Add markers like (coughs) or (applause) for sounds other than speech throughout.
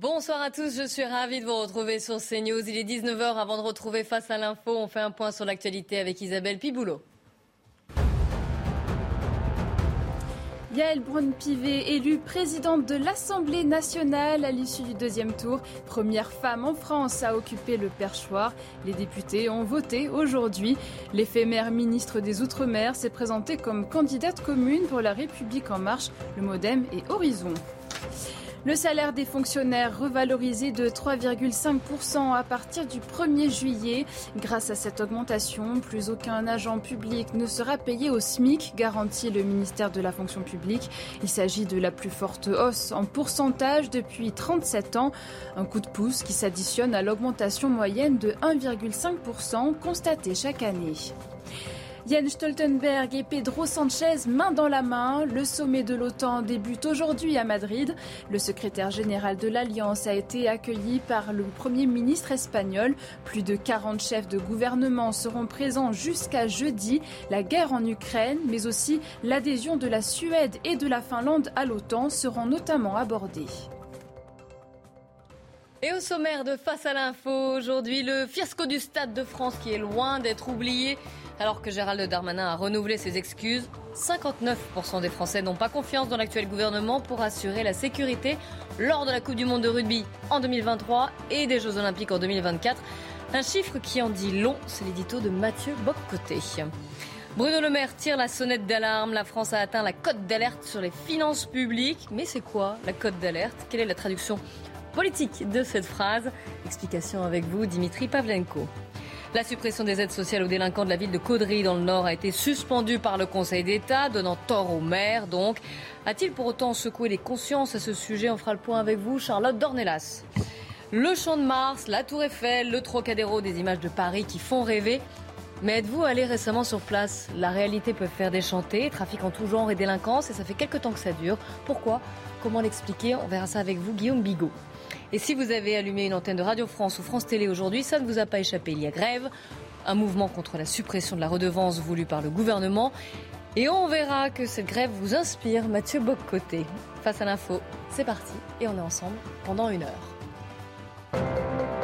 Bonsoir à tous, je suis ravie de vous retrouver sur CNews. Il est 19h avant de retrouver Face à l'info. On fait un point sur l'actualité avec Isabelle Piboulot. Yael Braun-Pivet, élue présidente de l'Assemblée nationale à l'issue du deuxième tour, première femme en France à occuper le perchoir. Les députés ont voté aujourd'hui. L'éphémère ministre des Outre-mer s'est présentée comme candidate commune pour la République en marche, le Modem et Horizon. Le salaire des fonctionnaires revalorisé de 3,5% à partir du 1er juillet. Grâce à cette augmentation, plus aucun agent public ne sera payé au SMIC, garantit le ministère de la fonction publique. Il s'agit de la plus forte hausse en pourcentage depuis 37 ans. Un coup de pouce qui s'additionne à l'augmentation moyenne de 1,5% constatée chaque année. Jens Stoltenberg et Pedro Sanchez main dans la main. Le sommet de l'OTAN débute aujourd'hui à Madrid. Le secrétaire général de l'Alliance a été accueilli par le Premier ministre espagnol. Plus de 40 chefs de gouvernement seront présents jusqu'à jeudi. La guerre en Ukraine, mais aussi l'adhésion de la Suède et de la Finlande à l'OTAN seront notamment abordés. Et au sommaire de Face à l'info, aujourd'hui, le fiasco du Stade de France qui est loin d'être oublié. Alors que Gérald Darmanin a renouvelé ses excuses, 59% des Français n'ont pas confiance dans l'actuel gouvernement pour assurer la sécurité lors de la Coupe du Monde de rugby en 2023 et des Jeux Olympiques en 2024. Un chiffre qui en dit long, c'est l'édito de Mathieu Boccoté. Bruno Le Maire tire la sonnette d'alarme. La France a atteint la cote d'alerte sur les finances publiques. Mais c'est quoi la cote d'alerte? Quelle est la traduction politique de cette phrase? Explication avec vous, Dimitri Pavlenko. La suppression des aides sociales aux délinquants de la ville de Caudry dans le Nord a été suspendue par le Conseil d'État, donnant tort au maire donc. A-t-il pour autant secoué les consciences à ce sujet? On fera le point avec vous, Charlotte Dornelas. Le Champ de Mars, la Tour Eiffel, le Trocadéro, des images de Paris qui font rêver. Mais êtes-vous allé récemment sur place? La réalité peut faire déchanter, trafic en tout genre et délinquance, et ça fait quelques temps que ça dure. Pourquoi? Comment l'expliquer? On verra ça avec vous, Guillaume Bigot. Et si vous avez allumé une antenne de Radio France ou France Télé aujourd'hui, ça ne vous a pas échappé. Il y a grève, un mouvement contre la suppression de la redevance voulue par le gouvernement. Et on verra que cette grève vous inspire, Mathieu Boccoté. Face à l'info, c'est parti et on est ensemble pendant une heure.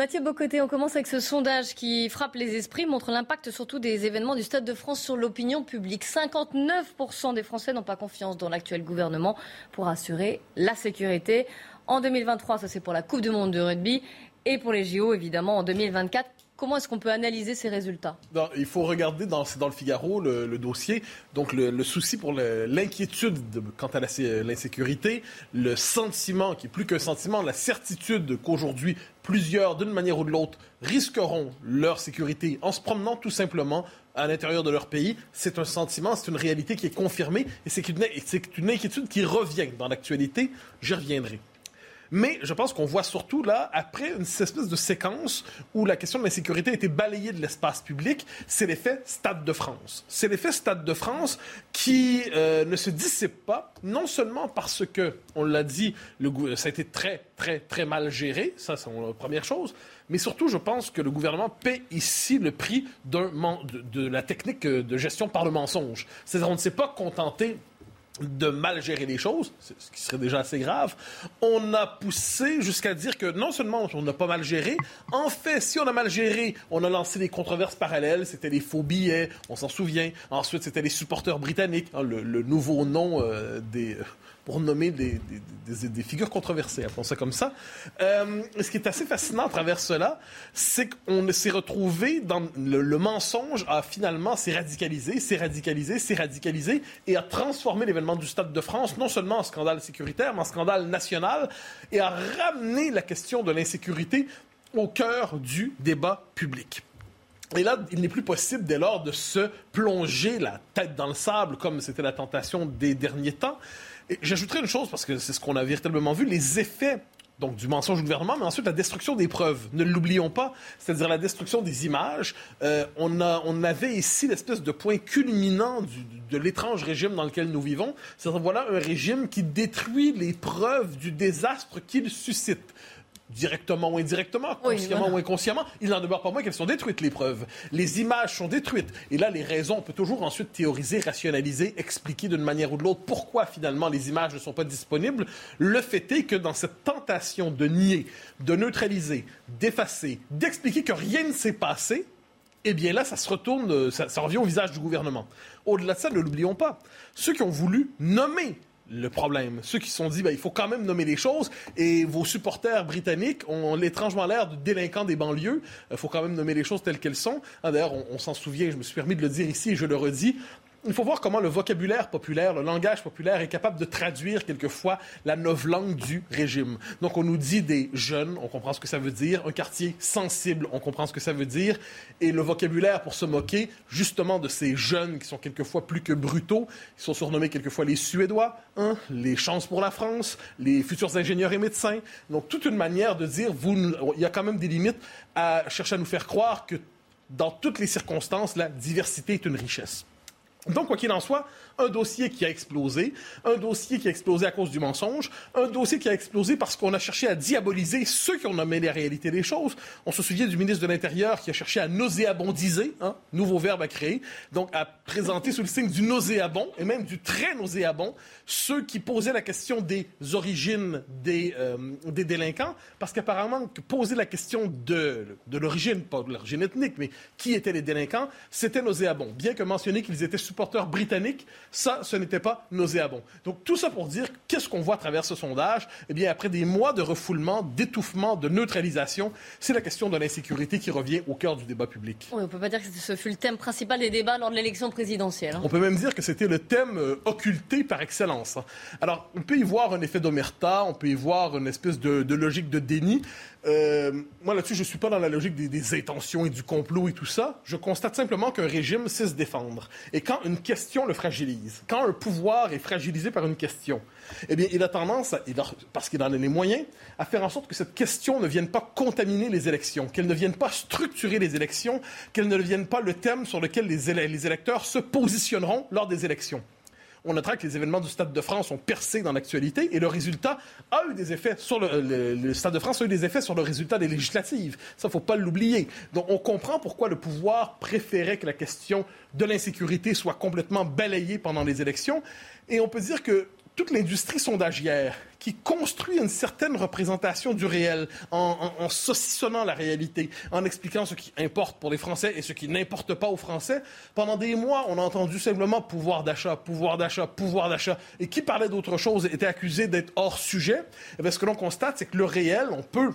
Mathieu Bocoté, on commence avec ce sondage qui frappe les esprits, montre l'impact surtout des événements du Stade de France sur l'opinion publique. 59% des Français n'ont pas confiance dans l'actuel gouvernement pour assurer la sécurité. En 2023, ça c'est pour la Coupe du Monde de rugby et pour les JO évidemment en 2024. Comment est-ce qu'on peut analyser ces résultats Il faut regarder dans, dans le Figaro le, dossier. Donc le, souci pour l'inquiétude quant à l'insécurité, le sentiment, qui est plus qu'un sentiment, la certitude qu'aujourd'hui plusieurs, d'une manière ou de l'autre, risqueront leur sécurité en se promenant tout simplement à l'intérieur de leur pays. C'est un sentiment, c'est une réalité qui est confirmée et c'est une, une inquiétude qui revient dans l'actualité. J'y reviendrai. Mais je pense qu'on voit surtout là, après une espèce de séquence où la question de l'insécurité a été balayée de l'espace public, c'est l'effet Stade de France. C'est l'effet Stade de France qui euh, ne se dissipe pas, non seulement parce que, on l'a dit, le, ça a été très, très, très mal géré, ça c'est la première chose, mais surtout, je pense que le gouvernement paie ici le prix de, la technique de gestion par le mensonge. C'est-à-dire, on ne s'est pas contenté de mal gérer les choses, ce qui serait déjà assez grave, on a poussé jusqu'à dire que non seulement on n'a pas mal géré, en fait, si on a mal géré, on a lancé des controverses parallèles, c'était les faux billets, on s'en souvient. Ensuite, c'était les supporters britanniques, hein, le, nouveau nom euh, des pour nommer des, figures controversées, appelons ça comme ça. Euh, ce qui est assez fascinant à travers cela, c'est qu'on s'est retrouvé dans le, mensonge a finalement s'est radicalisé, s'est radicalisé, s'est radicalisé et a transformé l'événement du Stade de France non seulement en scandale sécuritaire, mais en scandale national et a ramené la question de l'insécurité au cœur du débat public. Et là, il n'est plus possible dès lors de se plonger la tête dans le sable comme c'était la tentation des derniers temps. J'ajouterai une chose parce que c'est ce qu'on a véritablement vu, les effets donc du mensonge du gouvernement, mais ensuite la destruction des preuves. Ne l'oublions pas, c'est-à-dire la destruction des images. Euh, on, a, on avait ici l'espèce de point culminant de l'étrange régime dans lequel nous vivons. C'est-à-dire voilà un régime qui détruit les preuves du désastre qu'il suscite directement ou indirectement, consciemment ou inconsciemment, il n'en demeure pas moins qu'elles sont détruites, les preuves. Les images sont détruites. Et là, les raisons, on peut toujours ensuite théoriser, rationaliser, expliquer d'une manière ou de l'autre pourquoi finalement les images ne sont pas disponibles. Le fait est que dans cette tentation de nier, de neutraliser, d'effacer, d'expliquer que rien ne s'est passé, eh bien là, ça se retourne, ça, ça revient au visage du gouvernement. Au-delà de ça, ne l'oublions pas, ceux qui ont voulu nommer le problème. Ceux qui se sont dit, ben, il faut quand même nommer les choses, et vos supporters britanniques ont étrangement l'air de délinquants des banlieues. Il faut quand même nommer les choses telles qu'elles sont. Ah, d'ailleurs, on s'en souvient, je me suis permis de le dire ici et je le redis, il faut voir comment le vocabulaire populaire, le langage populaire est capable de traduire quelquefois la langue du régime. Donc on nous dit des jeunes, on comprend ce que ça veut dire, un quartier sensible, on comprend ce que ça veut dire, et le vocabulaire pour se moquer justement de ces jeunes qui sont quelquefois plus que brutaux, ils sont surnommés quelquefois les Suédois, hein, les chances pour la France, les futurs ingénieurs et médecins. Donc toute une manière de dire, il y a quand même des limites à chercher à nous faire croire que dans toutes les circonstances, la diversité est une richesse. Donc, quoi qu'il en soit, un dossier qui a explosé, un dossier qui a explosé à cause du mensonge, un dossier qui a explosé parce qu'on a cherché à diaboliser ceux qui ont nommé les réalités des choses. On se souvient du ministre de l'Intérieur qui a cherché à nauséabondiser, hein, nouveau verbe à créer, donc à présenter sous le signe du nauséabond et même du très nauséabond ceux qui posaient la question des origines des, euh, des délinquants, parce qu'apparemment, poser la question de, de l'origine, pas de l'origine ethnique, mais qui étaient les délinquants, c'était nauséabond. Bien que mentionner qu'ils étaient supporters britanniques, ça, ce n'était pas nauséabond. Donc tout ça pour dire qu'est-ce qu'on voit à travers ce sondage? Eh bien, après des mois de refoulement, d'étouffement, de neutralisation, c'est la question de l'insécurité qui revient au cœur du débat public. Oui, on ne peut pas dire que ce fut le thème principal des débats lors de l'élection présidentielle. Hein. On peut même dire que c'était le thème euh, occulté par excellence. Hein. Alors, on peut y voir un effet d'omerta, on peut y voir une espèce de, de logique de déni, euh, moi, là-dessus, je ne suis pas dans la logique des, intentions et du complot et tout ça. Je constate simplement qu'un régime sait se défendre. Et quand une question le fragilise, quand un pouvoir est fragilisé par une question, eh bien, il a tendance, parce qu'il en a les moyens, à faire en sorte que cette question ne vienne pas contaminer les élections, qu'elle ne vienne pas structurer les élections, qu'elle ne devienne pas le thème sur lequel les électeurs se positionneront lors des élections on notera que les événements du Stade de France ont percé dans l'actualité et le résultat a eu des effets sur le, le, Stade de France a eu des effets sur le résultat des législatives. Ça, faut pas l'oublier. Donc, on comprend pourquoi le pouvoir préférait que la question de l'insécurité soit complètement balayée pendant les élections. Et on peut dire que toute l'industrie sondagière qui construit une certaine représentation du réel en, saucissonnant la réalité, en expliquant ce qui importe pour les Français et ce qui n'importe pas aux Français. Pendant des mois, on a entendu simplement pouvoir d'achat, pouvoir d'achat, pouvoir d'achat. Et qui parlait d'autre chose était accusé d'être hors sujet. Et eh ce que l'on constate, c'est que le réel, on peut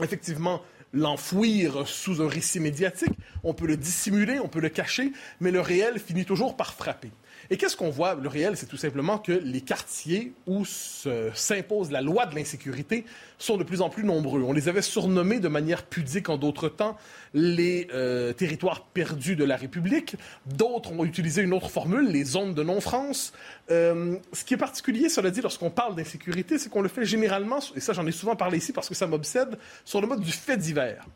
effectivement l'enfouir sous un récit médiatique, on peut le dissimuler, on peut le cacher, mais le réel finit toujours par frapper. Et qu'est-ce qu'on voit? Le réel, c'est tout simplement que les quartiers où s'impose la loi de l'insécurité sont de plus en plus nombreux. On les avait surnommés de manière pudique en d'autres temps les euh, territoires perdus de la République. D'autres ont utilisé une autre formule, les zones de non-France. Euh, ce qui est particulier, cela dit, lorsqu'on parle d'insécurité, c'est qu'on le fait généralement, et ça j'en ai souvent parlé ici parce que ça m'obsède, sur le mode du fait divers.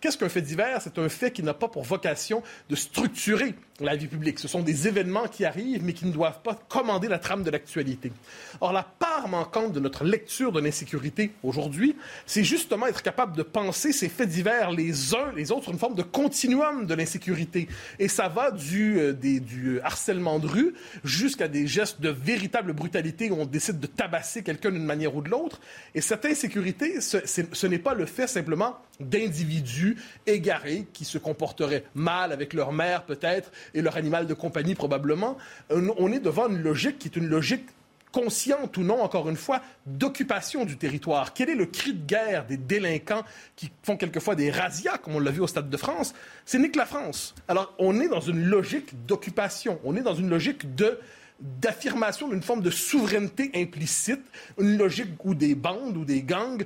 Qu'est-ce qu'un fait divers? C'est un fait qui n'a pas pour vocation de structurer la vie publique. Ce sont des événements qui arrivent, mais qui ne doivent pas commander la trame de l'actualité. Or, la part manquante de notre lecture de l'insécurité aujourd'hui, c'est justement être capable de penser ces faits divers les uns les autres sur une forme de continuum de l'insécurité. Et ça va du, euh, du harcèlement de rue jusqu'à des gestes de véritable brutalité où on décide de tabasser quelqu'un d'une manière ou de l'autre. Et cette insécurité, ce, ce n'est pas le fait simplement d'individus égarés qui se comporteraient mal avec leur mère peut-être et leur animal de compagnie probablement. On est devant une logique qui est une logique consciente ou non, encore une fois, d'occupation du territoire. Quel est le cri de guerre des délinquants qui font quelquefois des razzias, comme on l'a vu au Stade de France? C'est nique la France. Alors, on est dans une logique d'occupation. On est dans une logique de d'affirmation d'une forme de souveraineté implicite, une logique où des bandes ou des gangs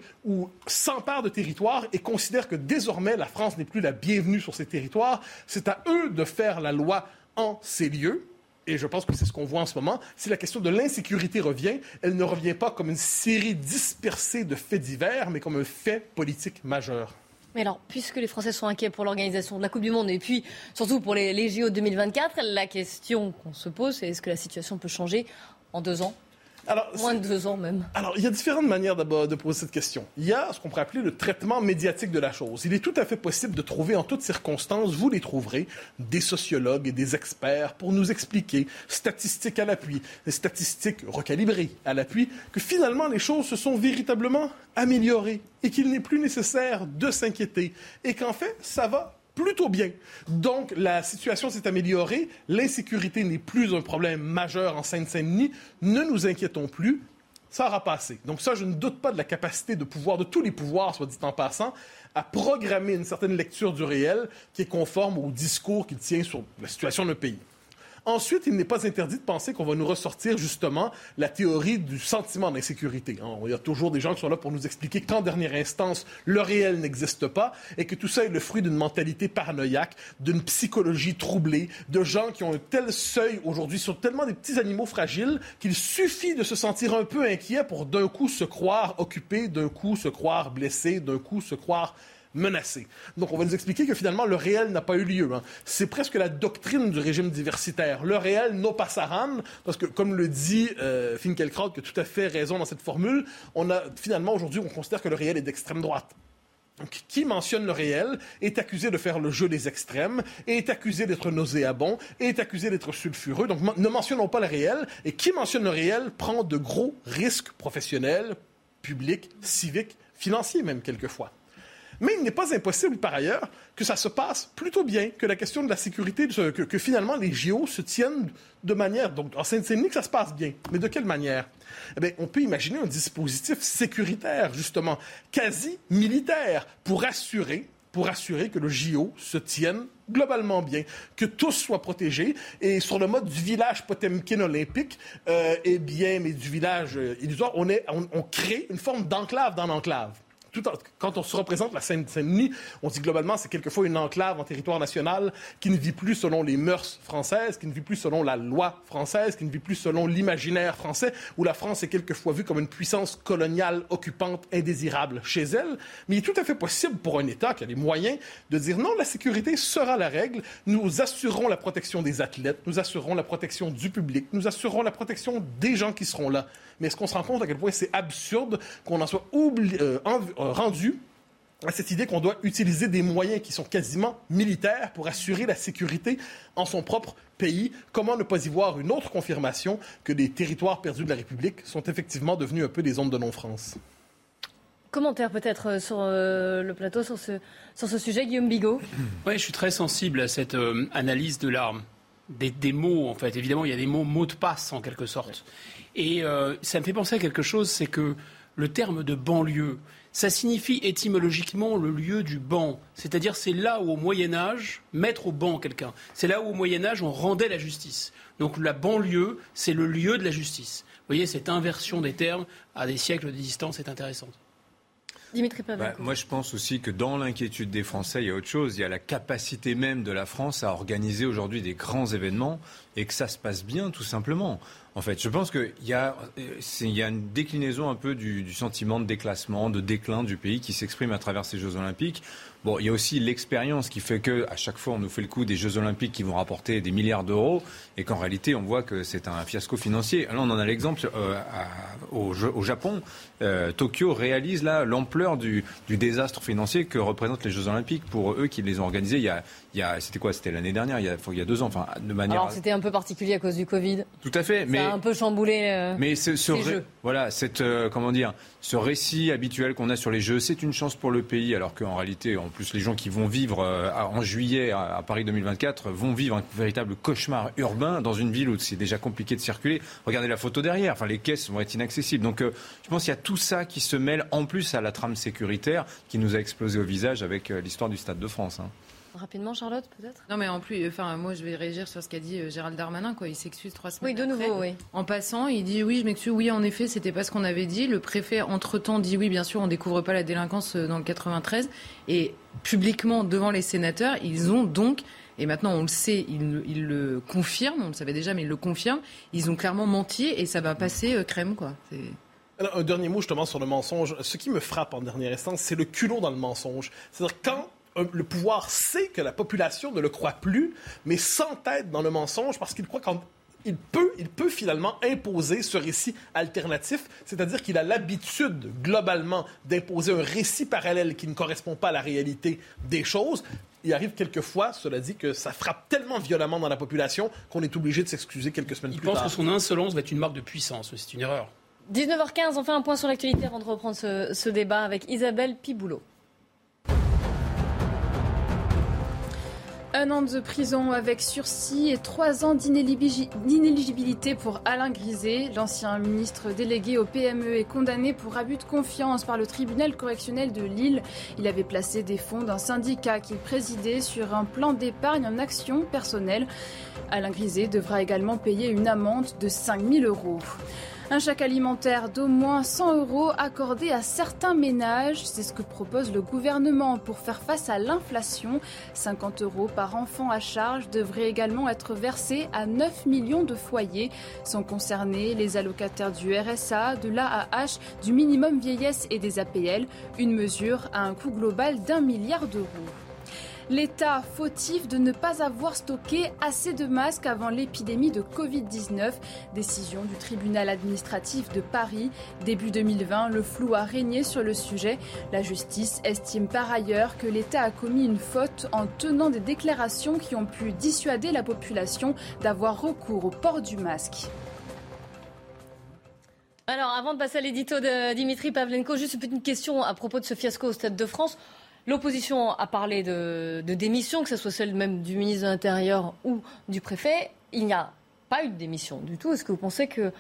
s'emparent de territoires et considèrent que désormais la France n'est plus la bienvenue sur ces territoires. C'est à eux de faire la loi en ces lieux. Et je pense que c'est ce qu'on voit en ce moment. Si la question de l'insécurité revient, elle ne revient pas comme une série dispersée de faits divers, mais comme un fait politique majeur. Mais alors, puisque les Français sont inquiets pour l'organisation de la Coupe du Monde et puis surtout pour les, les JO 2024, la question qu'on se pose, c'est est-ce que la situation peut changer en deux ans? Alors, Moins de deux ans même. Alors, il y a différentes manières de poser cette question. Il y a ce qu'on pourrait appeler le traitement médiatique de la chose. Il est tout à fait possible de trouver en toutes circonstances, vous les trouverez, des sociologues et des experts pour nous expliquer, statistiques à l'appui, des statistiques recalibrées à l'appui, que finalement les choses se sont véritablement améliorées et qu'il n'est plus nécessaire de s'inquiéter et qu'en fait, ça va plutôt bien. Donc, la situation s'est améliorée. L'insécurité n'est plus un problème majeur en Seine-Saint-Denis. Ne nous inquiétons plus. Ça aura passé. Donc ça, je ne doute pas de la capacité de pouvoir, de tous les pouvoirs, soit dit en passant, à programmer une certaine lecture du réel qui est conforme au discours qu'il tient sur la situation d'un pays. Ensuite, il n'est pas interdit de penser qu'on va nous ressortir justement la théorie du sentiment d'insécurité. Hein. Il y a toujours des gens qui sont là pour nous expliquer qu'en dernière instance, le réel n'existe pas et que tout ça est le fruit d'une mentalité paranoïaque, d'une psychologie troublée, de gens qui ont un tel seuil aujourd'hui sur tellement des petits animaux fragiles qu'il suffit de se sentir un peu inquiet pour d'un coup se croire occupé, d'un coup se croire blessé, d'un coup se croire menacé. Donc, on va nous expliquer que finalement, le réel n'a pas eu lieu. Hein. C'est presque la doctrine du régime diversitaire. Le réel no passaran, parce que, comme le dit euh, qui a tout à fait raison dans cette formule, on a finalement, aujourd'hui, on considère que le réel est d'extrême droite. Donc, qui mentionne le réel est accusé de faire le jeu des extrêmes, est accusé d'être nauséabond, est accusé d'être sulfureux. Donc, ne mentionnons pas le réel. Et qui mentionne le réel prend de gros risques professionnels, publics, civiques, financiers même quelquefois. Mais il n'est pas impossible, par ailleurs, que ça se passe plutôt bien, que la question de la sécurité, que, finalement les JO se tiennent de manière. Donc, en Seine-Saint-Denis, ça se passe bien. Mais de quelle manière? Eh bien, on peut imaginer un dispositif sécuritaire, justement, quasi militaire, pour assurer pour assurer que le JO se tienne globalement bien, que tous soient protégés. Et sur le mode du village Potemkin olympique, euh, eh bien, mais du village euh, illusoire, on, on crée une forme d'enclave dans l'enclave quand on se représente la Seine-Saint-Denis, on dit globalement c'est quelquefois une enclave en territoire national qui ne vit plus selon les mœurs françaises, qui ne vit plus selon la loi française, qui ne vit plus selon l'imaginaire français, où la France est quelquefois vue comme une puissance coloniale occupante indésirable chez elle. Mais il est tout à fait possible pour un État qui a les moyens de dire non, la sécurité sera la règle, nous assurerons la protection des athlètes, nous assurerons la protection du public, nous assurerons la protection des gens qui seront là. Mais est-ce qu'on se rend compte à quel point c'est absurde qu'on en soit oublié, euh, euh, rendu à cette idée qu'on doit utiliser des moyens qui sont quasiment militaires pour assurer la sécurité en son propre pays. Comment ne pas y voir une autre confirmation que les territoires perdus de la République sont effectivement devenus un peu des zones de non-France? Commentaire peut-être euh, sur le plateau sur ce, sur ce sujet, Guillaume Bigot. (clears throat) Oui, je suis très sensible à cette analyse de l'arme. Des, des, mots, en fait. Évidemment, il y a des mots mots de passe, en quelque sorte. Et euh, ça me fait penser à quelque chose, c'est que le terme de banlieue, ça signifie étymologiquement le lieu du banc. C'est-à-dire c'est là où au Moyen Âge, mettre au banc quelqu'un, c'est là où au Moyen Âge on rendait la justice. Donc la banlieue, c'est le lieu de la justice. Vous voyez, cette inversion des termes à des siècles de distance est intéressante. Dimitri bah, moi, je pense aussi que dans l'inquiétude des Français, il y a autre chose. Il y a la capacité même de la France à organiser aujourd'hui des grands événements et que ça se passe bien, tout simplement. En fait, je pense qu'il y, a, y a une déclinaison un peu du, sentiment de déclassement, de déclin du pays qui s'exprime à travers ces Jeux Olympiques. Bon, il y a aussi l'expérience qui fait que à chaque fois on nous fait le coup des Jeux Olympiques qui vont rapporter des milliards d'euros et qu'en réalité on voit que c'est un fiasco financier. Là, on en a l'exemple euh, au, Japon. Euh, Tokyo réalise l'ampleur du, du, désastre financier que représentent les Jeux Olympiques pour eux qui les ont organisés. Il y a, il y a c'était quoi C'était l'année dernière, il y a, il y a deux ans, enfin de manière. Alors c'était un peu particulier à cause du Covid. Tout à fait. Ça a un peu chamboulé. Euh, mais ce, voilà, cette, euh, comment dire, ce récit habituel qu'on a sur les jeux, c'est une chance pour le pays, alors qu'en réalité, en plus, les gens qui vont vivre euh, en juillet à, Paris 2024 vont vivre un véritable cauchemar urbain dans une ville où c'est déjà compliqué de circuler. Regardez la photo derrière. Enfin, les caisses vont être inaccessibles. Donc, je pense qu'il y a tout ça qui se mêle en plus à la trame sécuritaire qui nous a explosé au visage avec l'histoire du Stade de France. Hein. Rapidement, Charlotte, peut-être? Non, mais en plus, enfin, moi, je vais réagir sur ce qu'a dit euh, Gérald Darmanin. Quoi. Il s'excuse trois semaines. Oui, de nouveau, oui. En passant, il dit oui, je m'excuse. Oui, en effet, c'était pas ce qu'on avait dit. Le préfet, entre-temps, dit oui, bien sûr, on découvre pas la délinquance euh, dans le 93. Et publiquement, devant les sénateurs, ils ont donc et maintenant on le sait, ils, le confirment, on le savait déjà, mais ils le confirment, ils ont clairement menti et ça va passer euh, crème, quoi. un dernier mot justement sur le mensonge. Ce qui me frappe en dernière instance, c'est le culot dans le mensonge. C'est-à-dire quand le pouvoir sait que la population ne le croit plus, mais s'entête dans le mensonge parce qu'il croit qu'il peut, il peut finalement imposer ce récit alternatif, c'est-à-dire qu'il a l'habitude, globalement, d'imposer un récit parallèle qui ne correspond pas à la réalité des choses. Il arrive quelquefois, cela dit, que ça frappe tellement violemment dans la population qu'on est obligé de s'excuser quelques semaines plus tard. Il pense que son insolence va être une marque de puissance. C'est une erreur. 19h15, on fait un point sur l'actualité avant de reprendre ce, ce débat avec Isabelle Piboulot. Un an de prison avec sursis et trois ans d'inéligibilité pour Alain Griset. L'ancien ministre délégué au PME est condamné pour abus de confiance par le tribunal correctionnel de Lille. Il avait placé des fonds d'un syndicat qu'il présidait sur un plan d'épargne en action personnelle. Alain Griset devra également payer une amende de 5 000 euros. Un chèque alimentaire d'au moins 100 euros accordé à certains ménages, c'est ce que propose le gouvernement pour faire face à l'inflation. 50 euros par enfant à charge devraient également être versés à 9 millions de foyers. Sont concernés les allocataires du RSA, de l'AAH, du minimum vieillesse et des APL, une mesure à un coût global d'un milliard d'euros. L'État fautif de ne pas avoir stocké assez de masques avant l'épidémie de Covid-19. Décision du tribunal administratif de Paris. Début 2020, le flou a régné sur le sujet. La justice estime par ailleurs que l'État a commis une faute en tenant des déclarations qui ont pu dissuader la population d'avoir recours au port du masque. Alors, avant de passer à l'édito de Dimitri Pavlenko, juste une petite question à propos de ce fiasco au Stade de France. L'opposition a parlé de, démission, que ce soit celle même du ministre de l'Intérieur ou du préfet. Il n'y a pas eu de démission du tout. Est-ce que vous pensez que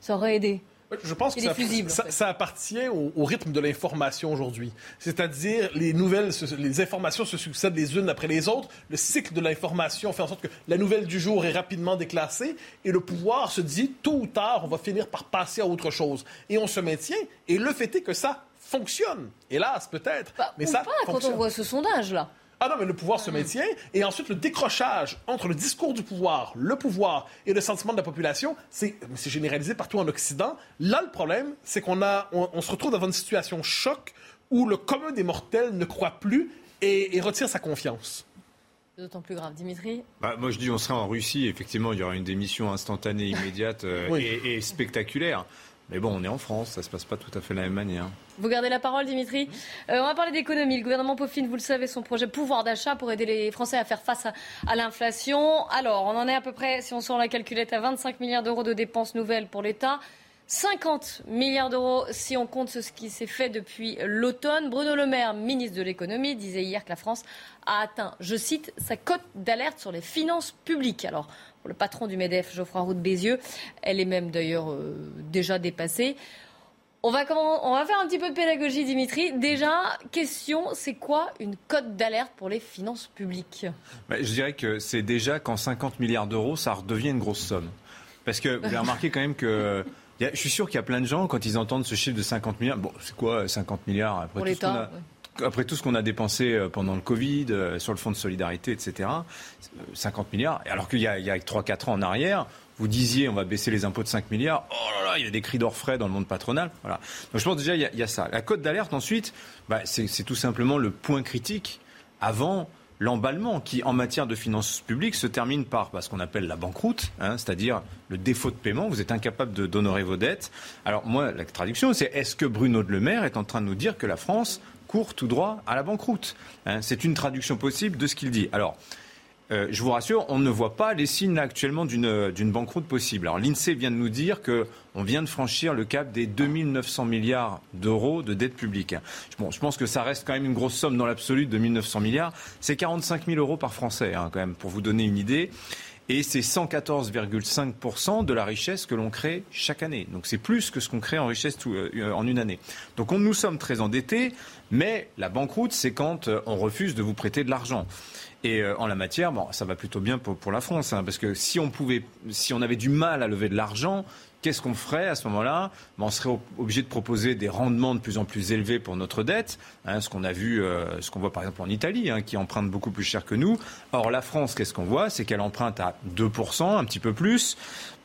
ça aurait aidé? Je pense que ça, appartient au, rythme de l'information aujourd'hui. C'est-à-dire, les nouvelles, les informations se succèdent les unes après les autres. Le cycle de l'information fait en sorte que la nouvelle du jour est rapidement déclassée et le pouvoir se dit, tôt ou tard, on va finir par passer à autre chose. Et on se maintient. Et le fait est que ça fonctionne. Hélas, peut-être. Bah, mais ça pas, quand on voit ce sondage-là. Ah non, mais le pouvoir se maintient. Et ensuite, le décrochage entre le discours du pouvoir, le pouvoir et le sentiment de la population, c'est généralisé partout en Occident. Là, le problème, c'est qu'on on, on se retrouve dans une situation choc où le commun des mortels ne croit plus et, retire sa confiance. D'autant plus grave. Dimitri bah, Moi, je dis on sera en Russie. Effectivement, il y aura une démission instantanée, immédiate euh, et, spectaculaire. Mais bon, on est en France, ça se passe pas tout à fait de la même manière. Vous gardez la parole, Dimitri. Euh, on va parler d'économie. Le gouvernement peaufine, vous le savez, son projet pouvoir d'achat pour aider les Français à faire face à, l'inflation. Alors, on en est à peu près, si on sort la calculette, à 25 milliards d'euros de dépenses nouvelles pour l'État. 50 milliards d'euros si on compte ce qui s'est fait depuis l'automne. Bruno Le Maire, ministre de l'économie, disait hier que la France a atteint, je cite, sa cote d'alerte sur les finances publiques. Alors, le patron du MEDEF, Geoffroy Roux de Bézieux. Elle est même d'ailleurs euh, déjà dépassée. On va, on va faire un petit peu de pédagogie, Dimitri. Déjà, question, c'est quoi une cote d'alerte pour les finances publiques? Bah, Je dirais que c'est déjà qu'en 50 milliards d'euros, ça redevient une grosse somme. Parce que vous avez remarqué quand même que... je suis sûr qu'il y a plein de gens, quand ils entendent ce chiffre de 50 milliards, bon, c'est quoi 50 milliards? Après Pour l'État après tout ce qu'on a dépensé euh, pendant le Covid, euh, sur le fonds de solidarité, etc., 50 milliards, alors qu'il y a, a 3-4 ans en arrière, vous disiez on va baisser les impôts de 5 milliards, oh là là, il y a des cris d'orfraie dans le monde patronal. Voilà. Donc je pense déjà, il y a, ça. La cote d'alerte, ensuite, bah, c'est tout simplement le point critique avant l'emballement qui, en matière de finances publiques, se termine par ce qu'on appelle la banqueroute, hein, c'est-à-dire le défaut de paiement. Vous êtes incapable d'honorer vos dettes. Alors moi, la traduction, c'est est-ce que Bruno de Le Maire est en train de nous dire que la France court tout droit à la banqueroute hein? C'est une traduction possible de ce qu'il dit. Alors, euh, je vous rassure, on ne voit pas les signes actuellement d'une banqueroute possible. Alors l'INSEE vient de nous dire qu'on vient de franchir le cap des 2900 milliards d'euros de dette publique. Bon, je pense que ça reste quand même une grosse somme dans l'absolu, 2900 milliards. C'est 45 000 euros par Français, hein, quand même, pour vous donner une idée. Et c'est 114,5% de la richesse que l'on crée chaque année. Donc c'est plus que ce qu'on crée en richesse euh, en une année. Donc on, nous sommes très endettés, mais la banqueroute, c'est quand euh, on refuse de vous prêter de l'argent. Et euh, en la matière, bon, ça va plutôt bien pour, la France, hein, parce que si on pouvait, si on avait du mal à lever de l'argent, qu'est-ce qu'on ferait à ce moment-là? On serait obligé de proposer des rendements de plus en plus élevés pour notre dette, hein, ce qu'on a vu, euh, ce qu'on voit par exemple en Italie, hein, qui emprunte beaucoup plus cher que nous. Or, la France, qu'est-ce qu'on voit? C'est qu'elle emprunte à 2%, un petit peu plus.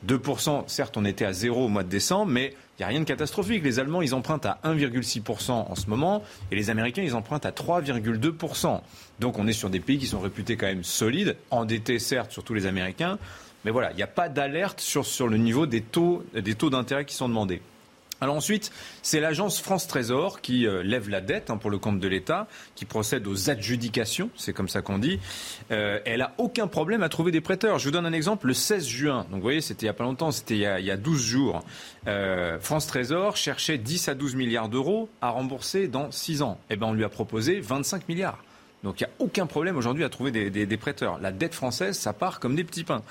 2%, certes, on était à zéro au mois de décembre, mais il n'y a rien de catastrophique. Les Allemands, ils empruntent à 1,6% en ce moment, et les Américains, ils empruntent à 3,2%. Donc on est sur des pays qui sont réputés quand même solides, endettés certes, surtout les Américains, mais voilà, il n'y a pas d'alerte sur, sur le niveau des taux, des taux d'intérêt qui sont demandés. Alors ensuite, c'est l'agence France Trésor qui euh, lève la dette hein, pour le compte de l'État, qui procède aux adjudications, c'est comme ça qu'on dit. Euh, elle a aucun problème à trouver des prêteurs. Je vous donne un exemple, le 16 juin, donc vous voyez, c'était il n'y a pas longtemps, c'était il, y a 12 jours. Euh, France Trésor cherchait 10 à 12 milliards d'euros à rembourser dans 6 ans. Eh bien, on lui a proposé 25 milliards. Donc il n'y a aucun problème aujourd'hui à trouver des, prêteurs. La dette française, ça part comme des petits pains.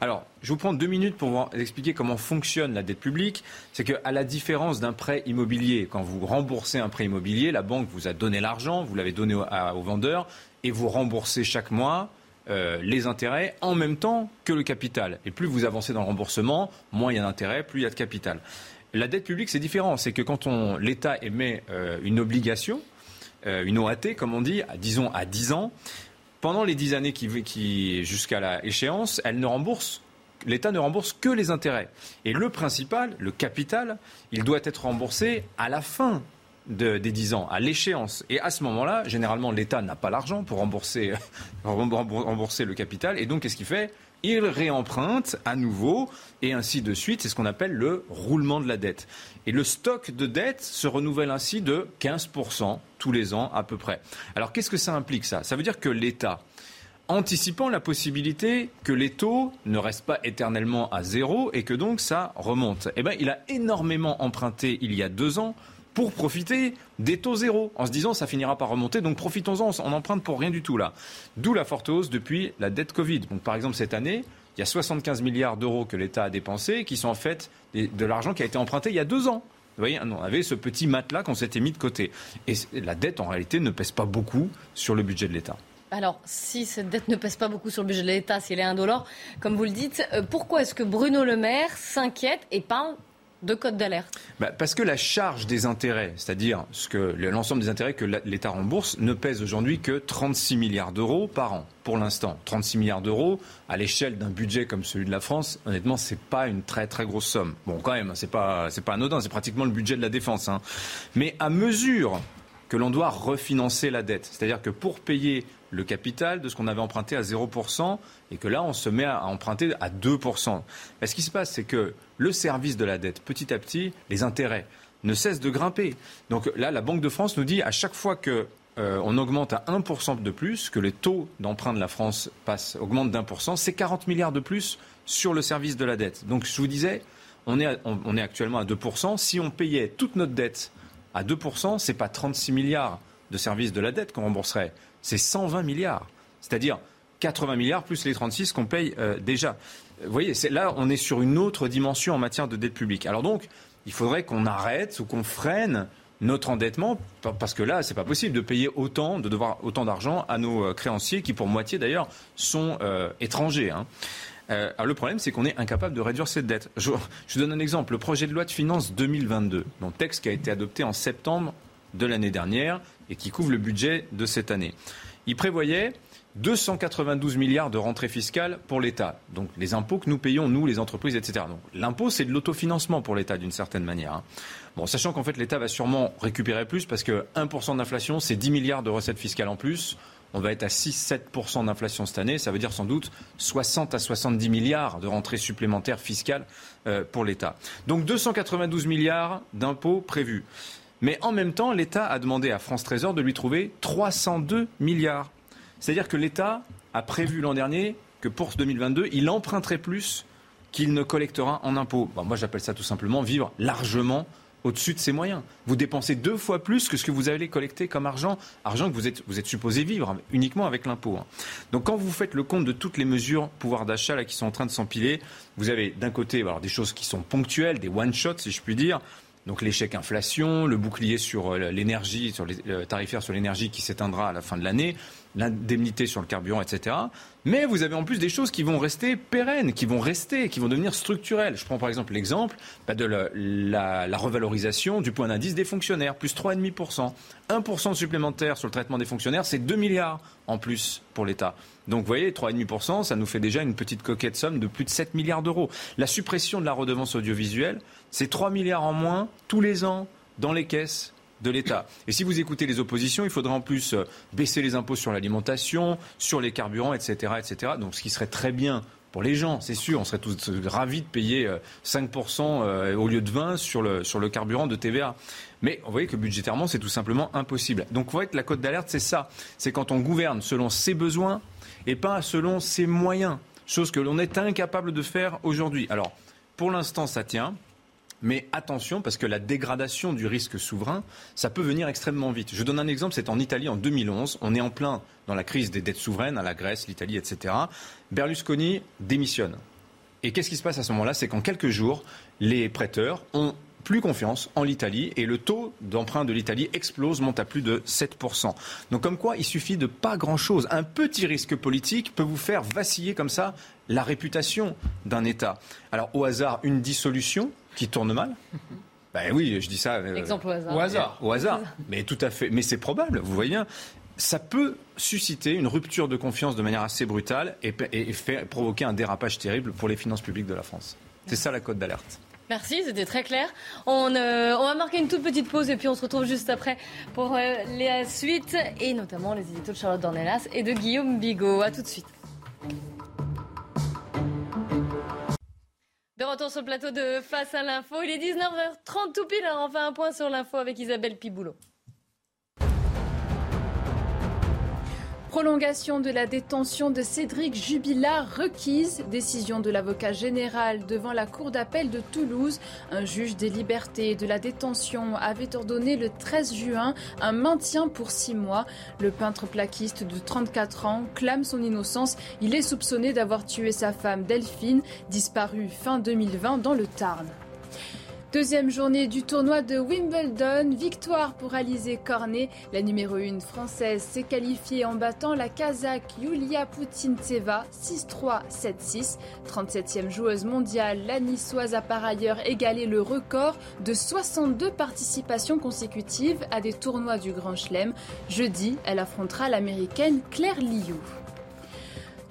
Alors, je vous prends deux minutes pour vous expliquer comment fonctionne la dette publique. C'est qu'à la différence d'un prêt immobilier, quand vous remboursez un prêt immobilier, la banque vous a donné l'argent, vous l'avez donné au, vendeur, et vous remboursez chaque mois euh, les intérêts en même temps que le capital. Et plus vous avancez dans le remboursement, moins il y a d'intérêts, plus il y a de capital. La dette publique, c'est différent. C'est que quand l'État émet euh, une obligation, une OAT, comme on dit, à, disons à 10 ans, pendant les 10 années qui, qui jusqu'à la échéance, elle ne rembourse l'État ne rembourse que les intérêts. Et le principal, le capital, il doit être remboursé à la fin des 10 ans, à l'échéance. Et à ce moment-là, généralement, l'État n'a pas l'argent pour rembourser, (laughs) rembourser le capital. Et donc, qu'est-ce qu'il fait? Il réemprunte à nouveau et ainsi de suite. C'est ce qu'on appelle le roulement de la dette. Et le stock de dette se renouvelle ainsi de 15% tous les ans à peu près. Alors qu'est-ce que ça implique ça? Ça veut dire que l'État, anticipant la possibilité que les taux ne restent pas éternellement à zéro et que donc ça remonte, eh il a énormément emprunté il y a deux ans pour profiter des taux zéro, en se disant ça finira par remonter, donc profitons-en, on emprunte pour rien du tout là. D'où la forte hausse depuis la dette Covid. Donc par exemple cette année, il y a 75 milliards d'euros que l'État a dépensés, qui sont en fait de l'argent qui a été emprunté il y a deux ans. Vous voyez, on avait ce petit matelas qu'on s'était mis de côté. Et la dette, en réalité, ne pèse pas beaucoup sur le budget de l'État. Alors, si cette dette ne pèse pas beaucoup sur le budget de l'État, si elle est indolore, comme vous le dites, euh, pourquoi est-ce que Bruno Le Maire s'inquiète et parle de code d'alerte bah, Parce que la charge des intérêts, c'est-à-dire l'ensemble des intérêts que l'État rembourse, ne pèse aujourd'hui que 36 milliards d'euros par an, pour l'instant. 36 milliards d'euros, à l'échelle d'un budget comme celui de la France, honnêtement, c'est pas une très très grosse somme. Bon, quand même, c'est pas, pas anodin, c'est pratiquement le budget de la défense. Hein. Mais à mesure que l'on doit refinancer la dette, c'est-à-dire que pour payer le capital de ce qu'on avait emprunté à 0%, et que là, on se met à emprunter à 2%. ce qui se passe, c'est que le service de la dette, petit à petit, les intérêts ne cessent de grimper. Donc là, la Banque de France nous dit à chaque fois que euh, on augmente à 1% de plus, que les taux d'emprunt de la France passe, augmentent d'un pour cent, c'est 40 milliards de plus sur le service de la dette. Donc je vous disais, on est, actuellement à 2%. Si on payait toute notre dette à 2%, ce n'est pas 36 milliards de services de la dette qu'on rembourserait, c'est 120 milliards. C'est-à-dire 80 milliards plus les 36 qu'on paye euh, déjà. Vous voyez, là, on est sur une autre dimension en matière de dette publique. Alors donc, il faudrait qu'on arrête ou qu'on freine notre endettement, parce que là, c'est pas possible de payer autant, de devoir autant d'argent à nos euh, créanciers, qui pour moitié d'ailleurs sont euh, étrangers. Hein. le problème, c'est qu'on est incapable de réduire cette dette. Je, je, vous donne un exemple. Le projet de loi de finances 2022, donc texte qui a été adopté en septembre de l'année dernière et qui couvre le budget de cette année. Il prévoyait 292 milliards de rentrées fiscales pour l'État. Donc les impôts que nous payons, nous, les entreprises, etc. Donc l'impôt, c'est de l'autofinancement pour l'État d'une certaine manière. Hein. Bon, sachant qu'en fait l'État va sûrement récupérer plus parce que 1% d'inflation, c'est 10 milliards de recettes fiscales en plus. On va être à 6-7% d'inflation cette année. Ça veut dire sans doute 60 à 70 milliards de rentrées supplémentaires fiscales euh, pour l'État. Donc 292 milliards d'impôts prévus. Mais en même temps, l'État a demandé à France Trésor de lui trouver 302 milliards C'est-à-dire que l'État a prévu l'an dernier que pour 2022, il emprunterait plus qu'il ne collectera en impôts. moi, j'appelle ça tout simplement vivre largement au-dessus de ses moyens. Vous dépensez deux fois plus que ce que vous allez collecter comme argent, argent que vous êtes, supposé vivre uniquement avec l'impôt. Hein. Donc quand vous faites le compte de toutes les mesures pouvoir d'achat qui sont en train de s'empiler, vous avez d'un côté alors, des choses qui sont ponctuelles, des one-shots si je puis dire, donc l'échec inflation, le bouclier sur euh, l'énergie, sur les euh, tarifaires sur l'énergie qui s'éteindra à la fin de l'année, l'indemnité sur le carburant, etc. Mais vous avez en plus des choses qui vont rester pérennes, qui vont rester, qui vont devenir structurelles. Je prends par exemple l'exemple bah, de la, revalorisation du point d'indice des fonctionnaires, plus 3,5%. 1% supplémentaire sur le traitement des fonctionnaires, c'est 2 milliards en plus pour l'État. Donc vous voyez, 3,5%, ça nous fait déjà une petite coquette somme de plus de 7 milliards d'euros. La suppression de la redevance audiovisuelle, c'est 3 milliards en moins tous les ans dans les caisses de l'État. Et si vous écoutez les oppositions, il faudrait en plus euh, baisser les impôts sur l'alimentation, sur les carburants, etc., etc. Donc ce qui serait très bien pour les gens, c'est sûr, on serait tous ravis de payer 5% euh, euh, au lieu de 20% sur le, sur le carburant de TVA. Mais vous voyez que budgétairement, c'est tout simplement impossible. Donc vous voyez que la cote d'alerte, c'est ça. C'est quand on gouverne selon ses besoins et pas selon ses moyens. Chose que l'on est incapable de faire aujourd'hui. Alors, pour l'instant, ça tient. Mais attention, parce que la dégradation du risque souverain, ça peut venir extrêmement vite. Je donne un exemple, c'est en Italie en 2011. On est en plein dans la crise des dettes souveraines, à la Grèce, l'Italie, etc. Berlusconi démissionne. Et qu'est-ce qui se passe à ce moment-là? C'est qu'en quelques jours, les prêteurs ont plus confiance en l'Italie et le taux d'emprunt de l'Italie explose, monte à plus de 7%. Donc comme quoi, il suffit de pas grand-chose. Un petit risque politique peut vous faire vaciller comme ça la réputation d'un État. Alors au hasard, une dissolution, qui tourne mal (laughs) Ben oui, je dis ça. Euh, Exemple au hasard. Au hasard. Au hasard. Mais tout à fait. Mais c'est probable, vous voyez bien. Ça peut susciter une rupture de confiance de manière assez brutale et, et faire, provoquer un dérapage terrible pour les finances publiques de la France. C'est ça la cote d'alerte. Merci, c'était très clair. On, euh, on, va marquer une toute petite pause et puis on se retrouve juste après pour euh, la suite et notamment les éditos de Charlotte Dornelas et de Guillaume Bigot. A tout de suite. De retour sur le plateau de Face à l'info, il est 19h30 tout pile, alors on fait un point sur l'info avec Isabelle Piboulot. Prolongation de la détention de Cédric Jubilard requise. Décision de l'avocat général devant la Cour d'appel de Toulouse. Un juge des libertés et de la détention avait ordonné le 13 juin un maintien pour six mois. Le peintre plaquiste de 34 ans clame son innocence. Il est soupçonné d'avoir tué sa femme Delphine, disparue fin 2020 dans le Tarn. Deuxième journée du tournoi de Wimbledon, victoire pour Alizé Cornet. La numéro 1 française s'est qualifiée en battant la Kazakh Yulia Putintseva 6-3, 7-6. 37e joueuse mondiale, la niçoise a par ailleurs égalé le record de 62 participations consécutives à des tournois du Grand Chelem. Jeudi, elle affrontera l'américaine Claire Liu.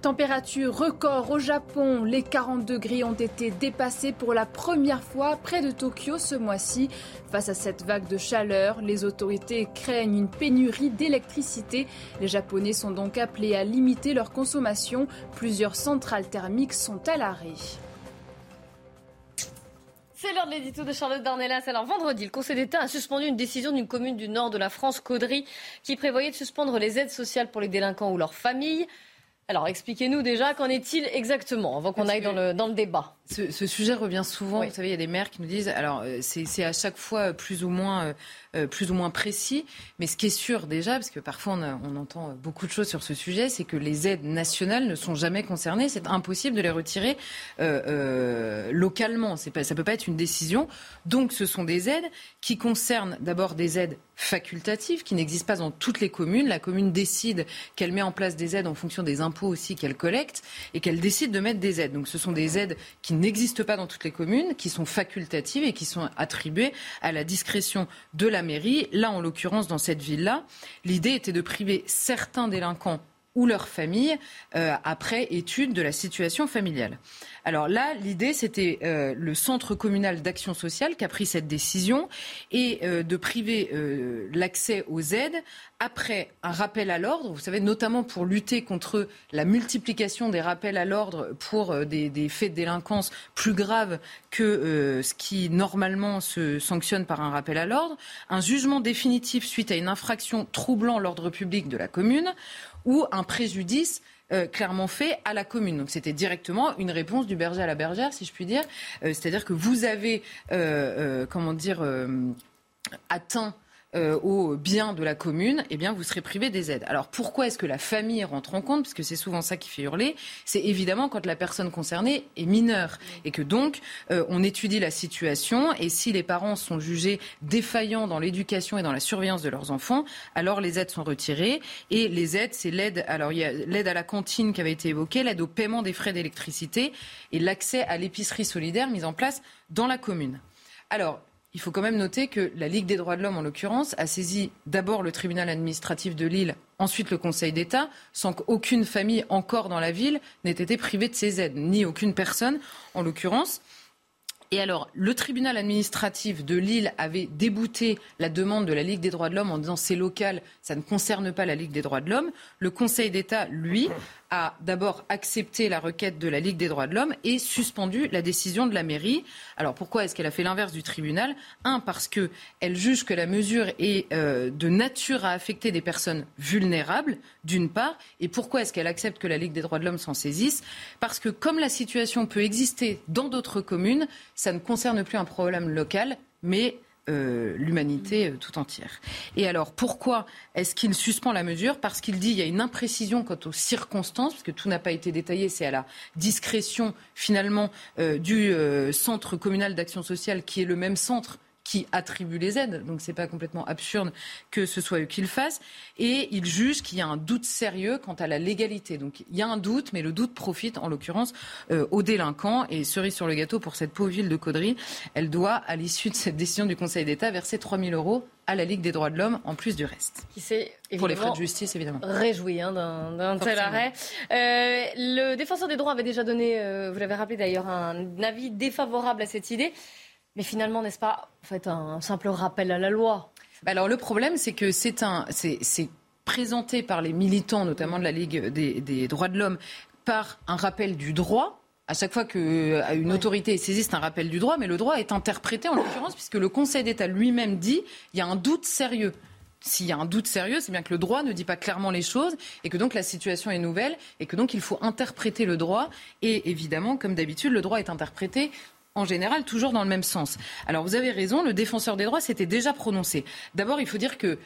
Température record au Japon. Les 40 degrés ont été dépassés pour la première fois près de Tokyo ce mois-ci. Face à cette vague de chaleur, les autorités craignent une pénurie d'électricité. Les Japonais sont donc appelés à limiter leur consommation. Plusieurs centrales thermiques sont à l'arrêt. C'est l'heure de l'édito de Charlotte Darnelas. Alors vendredi, le Conseil d'État a suspendu une décision d'une commune du nord de la France, Caudry, qui prévoyait de suspendre les aides sociales pour les délinquants ou leurs familles. Alors expliquez-nous déjà, qu'en est-il exactement, avant qu'on aille dans le, dans le débat ce, sujet revient souvent. Vous savez, il y a des maires qui nous disent, alors euh, c'est à chaque fois plus ou moins, euh, euh, plus ou moins précis, mais ce qui est sûr déjà, parce que parfois on, entend beaucoup de choses sur ce sujet, c'est que les aides nationales ne sont jamais concernées. C'est impossible de les retirer localement. Pas, ça peut pas être une décision. Donc, ce sont des aides qui concernent d'abord des aides facultatives qui n'existent pas dans toutes les communes. La commune décide qu'elle met en place des aides en fonction des impôts aussi qu'elle collecte et qu'elle décide de mettre des aides. Donc, ce sont des aides qui n'existent pas dans toutes les communes, qui sont facultatives et qui sont attribuées à la discrétion de la mairie. Là, en l'occurrence, dans cette ville-là, l'idée était de priver certains délinquants ou leurs familles euh, après étude de la situation familiale. Alors là, l'idée, c'était euh, le centre communal d'action sociale qui a pris cette décision et euh, de priver l'accès aux aides après un rappel à l'ordre, vous savez, notamment pour lutter contre la multiplication des rappels à l'ordre pour des, faits de délinquance plus graves que ce qui normalement se sanctionne par un rappel à l'ordre, un jugement définitif suite à une infraction troublant l'ordre public de la commune ou un préjudice euh, clairement fait à la commune. Donc c'était directement une réponse du berger à la bergère, si je puis dire. Euh, c'est-à-dire que vous avez, euh, comment dire, atteint euh, aux biens de la commune, eh bien, vous serez privé des aides. Alors pourquoi est-ce que la famille rentre en compte? Puisque c'est souvent ça qui fait hurler. C'est évidemment quand la personne concernée est mineure et que donc euh, on étudie la situation et si les parents sont jugés défaillants dans l'éducation et dans la surveillance de leurs enfants, alors les aides sont retirées et les aides, c'est l'aide. Alors il y a l'aide à la cantine qui avait été évoquée, l'aide au paiement des frais d'électricité et l'accès à l'épicerie solidaire mise en place dans la commune. Alors, il faut quand même noter que la Ligue des droits de l'homme, en l'occurrence, a saisi d'abord le tribunal administratif de Lille, ensuite le Conseil d'État, sans qu'aucune famille encore dans la ville n'ait été privée de ces aides, ni aucune personne, en l'occurrence. Et alors, le tribunal administratif de Lille avait débouté la demande de la Ligue des droits de l'homme en disant c'est local, ça ne concerne pas la Ligue des droits de l'homme. Le Conseil d'État, lui, a d'abord accepté la requête de la Ligue des droits de l'homme et suspendu la décision de la mairie. Alors pourquoi est-ce qu'elle a fait l'inverse du tribunal? Un, parce qu'elle juge que la mesure est euh, de nature à affecter des personnes vulnérables, d'une part. Et pourquoi est-ce qu'elle accepte que la Ligue des droits de l'homme s'en saisisse? Parce que comme la situation peut exister dans d'autres communes, ça ne concerne plus un problème local, mais euh, l'humanité euh, tout entière. Et alors, pourquoi est-ce qu'il suspend la mesure? Parce qu'il dit qu'il y a une imprécision quant aux circonstances, parce que tout n'a pas été détaillé, c'est à la discrétion finalement euh, du centre communal d'action sociale, qui est le même centre qui attribue les aides. Donc c'est pas complètement absurde que ce soit eux qui le fassent. Et ils jugent qu'il y a un doute sérieux quant à la légalité. Donc il y a un doute, mais le doute profite en l'occurrence euh, aux délinquants. Et cerise sur le gâteau pour cette pauvre ville de Caudry, elle doit, à l'issue de cette décision du Conseil d'État, verser 3 000 euros à la Ligue des droits de l'homme, en plus du reste. Qui s'est pour les frais de justice, évidemment. Réjoui hein, d'un tel arrêt. Euh, le défenseur des droits avait déjà donné, euh, vous l'avez rappelé d'ailleurs, un avis défavorable à cette idée. Mais finalement, n'est-ce pas en fait, un simple rappel à la loi? Bah Alors le problème, c'est que c'est un, c'est présenté par les militants, notamment de la Ligue des, droits de l'homme, par un rappel du droit. À chaque fois qu'une autorité est saisie, c'est un rappel du droit, mais le droit est interprété en l'occurrence puisque le Conseil d'État lui-même dit il y a un doute sérieux s'il y a un doute sérieux, c'est bien que le droit ne dit pas clairement les choses et que donc la situation est nouvelle et que donc il faut interpréter le droit. Et évidemment, comme d'habitude, le droit est interprété en général toujours dans le même sens. Alors vous avez raison, le défenseur des droits s'était déjà prononcé. D'abord, il faut dire que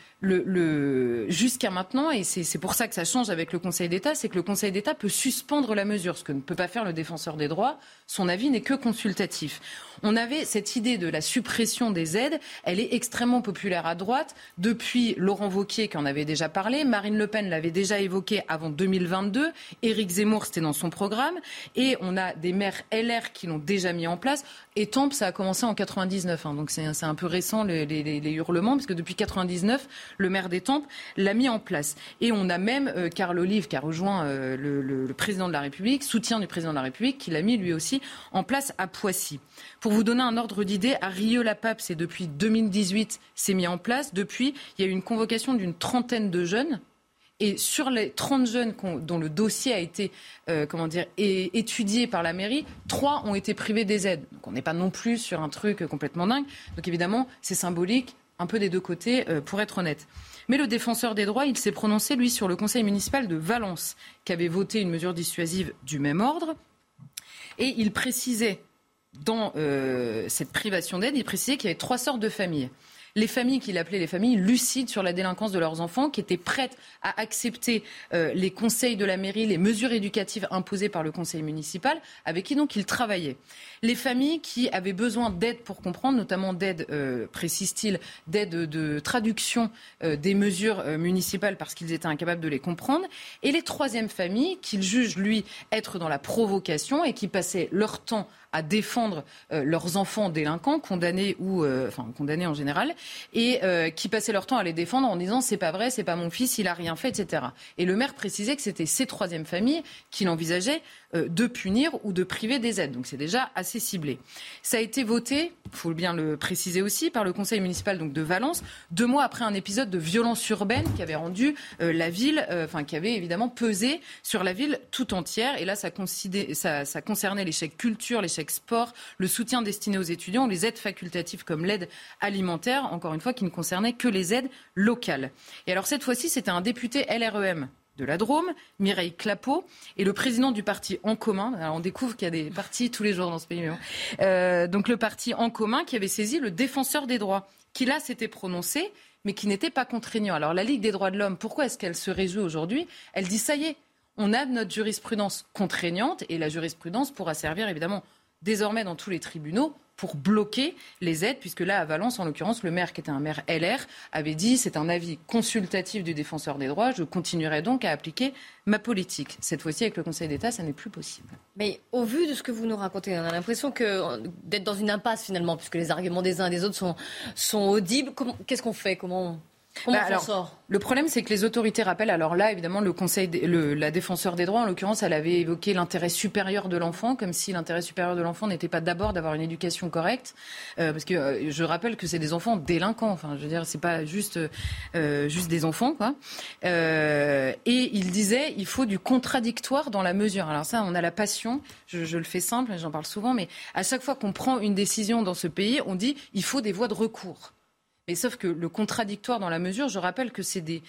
jusqu'à maintenant, et c'est pour ça que ça change avec le Conseil d'État, c'est que le Conseil d'État peut suspendre la mesure, ce que ne peut pas faire le défenseur des droits. Son avis n'est que consultatif. On avait cette idée de la suppression des aides, elle est extrêmement populaire à droite depuis Laurent Vauquier qui en avait déjà parlé, Marine Le Pen l'avait déjà évoqué avant 2022, Éric Zemmour c'était dans son programme, et on a des maires LR qui l'ont déjà mis en place. Et Tempe, ça a commencé en 99, hein, donc c'est un peu récent les, hurlements, parce que depuis 99, le maire des l'a mis en place. Et on a même euh, Carl Olive qui a rejoint euh, le, le, président de la République, soutien du président de la République, qui l'a mis lui aussi en place à Poissy. Pour vous donner un ordre d'idée, à Rieux-la-Pape, c'est depuis 2018, c'est mis en place. Depuis, il y a eu une convocation d'une trentaine de jeunes et sur les 30 jeunes dont le dossier a été euh, comment dire, étudié par la mairie, trois ont été privés des aides. Donc on n'est pas non plus sur un truc complètement dingue. Donc évidemment, c'est symbolique, un peu des deux côtés, euh, pour être honnête. Mais le défenseur des droits, il s'est prononcé, lui, sur le conseil municipal de Valence, qui avait voté une mesure dissuasive du même ordre. Et il précisait, dans euh, cette privation d'aide, il précisait qu'il y avait trois sortes de familles les familles qu'il appelait les familles lucides sur la délinquance de leurs enfants, qui étaient prêtes à accepter euh, les conseils de la mairie, les mesures éducatives imposées par le conseil municipal, avec qui donc il travaillait. Les familles qui avaient besoin d'aide pour comprendre, notamment d'aide, euh, précise-t-il, d'aide de traduction euh, des mesures municipales parce qu'ils étaient incapables de les comprendre. Et les troisièmes familles qu'il juge, lui, être dans la provocation et qui passaient leur temps à défendre euh, leurs enfants délinquants, condamnés ou euh, enfin condamnés en général, et euh, qui passaient leur temps à les défendre en disant c'est pas vrai, c'est pas mon fils, il a rien fait, etc. Et le maire précisait que c'était ces troisième familles qu'il envisageait de punir ou de priver des aides. Donc c'est déjà assez ciblé. Ça a été voté, il faut bien le préciser aussi, par le conseil municipal donc de Valence, deux mois après un épisode de violence urbaine qui avait rendu euh, la ville, euh, enfin qui avait évidemment pesé sur la ville tout entière. Et là, ça, ça concernait l'échec culture, l'échec sport, le soutien destiné aux étudiants, les aides facultatives comme l'aide alimentaire, encore une fois, qui ne concernait que les aides locales. Et alors cette fois-ci, c'était un député LREM de la Drôme, Mireille Clapeau, et le président du parti En Commun. On découvre qu'il y a des partis tous les jours dans ce pays. Euh, donc le parti En Commun qui avait saisi le défenseur des droits, qui là s'était prononcé, mais qui n'était pas contraignant. Alors la Ligue des droits de l'homme, pourquoi est-ce qu'elle se réjouit aujourd'hui? Elle dit ça y est, on a notre jurisprudence contraignante, et la jurisprudence pourra servir évidemment désormais dans tous les tribunaux pour bloquer les aides, puisque là, à Valence, en l'occurrence, le maire, qui était un maire LR, avait dit c'est un avis consultatif du défenseur des droits, je continuerai donc à appliquer ma politique. Cette fois-ci, avec le Conseil d'État, ça n'est plus possible. Mais au vu de ce que vous nous racontez, on a l'impression que d'être dans une impasse finalement, puisque les arguments des uns et des autres sont, sont audibles. Qu'est-ce qu'on fait? Comment Comment bah, sort? Le problème, c'est que les autorités rappellent. Alors là, évidemment, le Conseil, le, la défenseur des droits, en l'occurrence, elle avait évoqué l'intérêt supérieur de l'enfant, comme si l'intérêt supérieur de l'enfant n'était pas d'abord d'avoir une éducation correcte, euh, parce que euh, je rappelle que c'est des enfants délinquants. Enfin, je veux dire, c'est pas juste euh, juste des enfants, quoi. et il disait, il faut du contradictoire dans la mesure. Alors ça, on a la passion. Je, je le fais simple, j'en parle souvent, mais à chaque fois qu'on prend une décision dans ce pays, on dit, il faut des voies de recours. Mais sauf que le contradictoire dans la mesure, je rappelle que c'est des,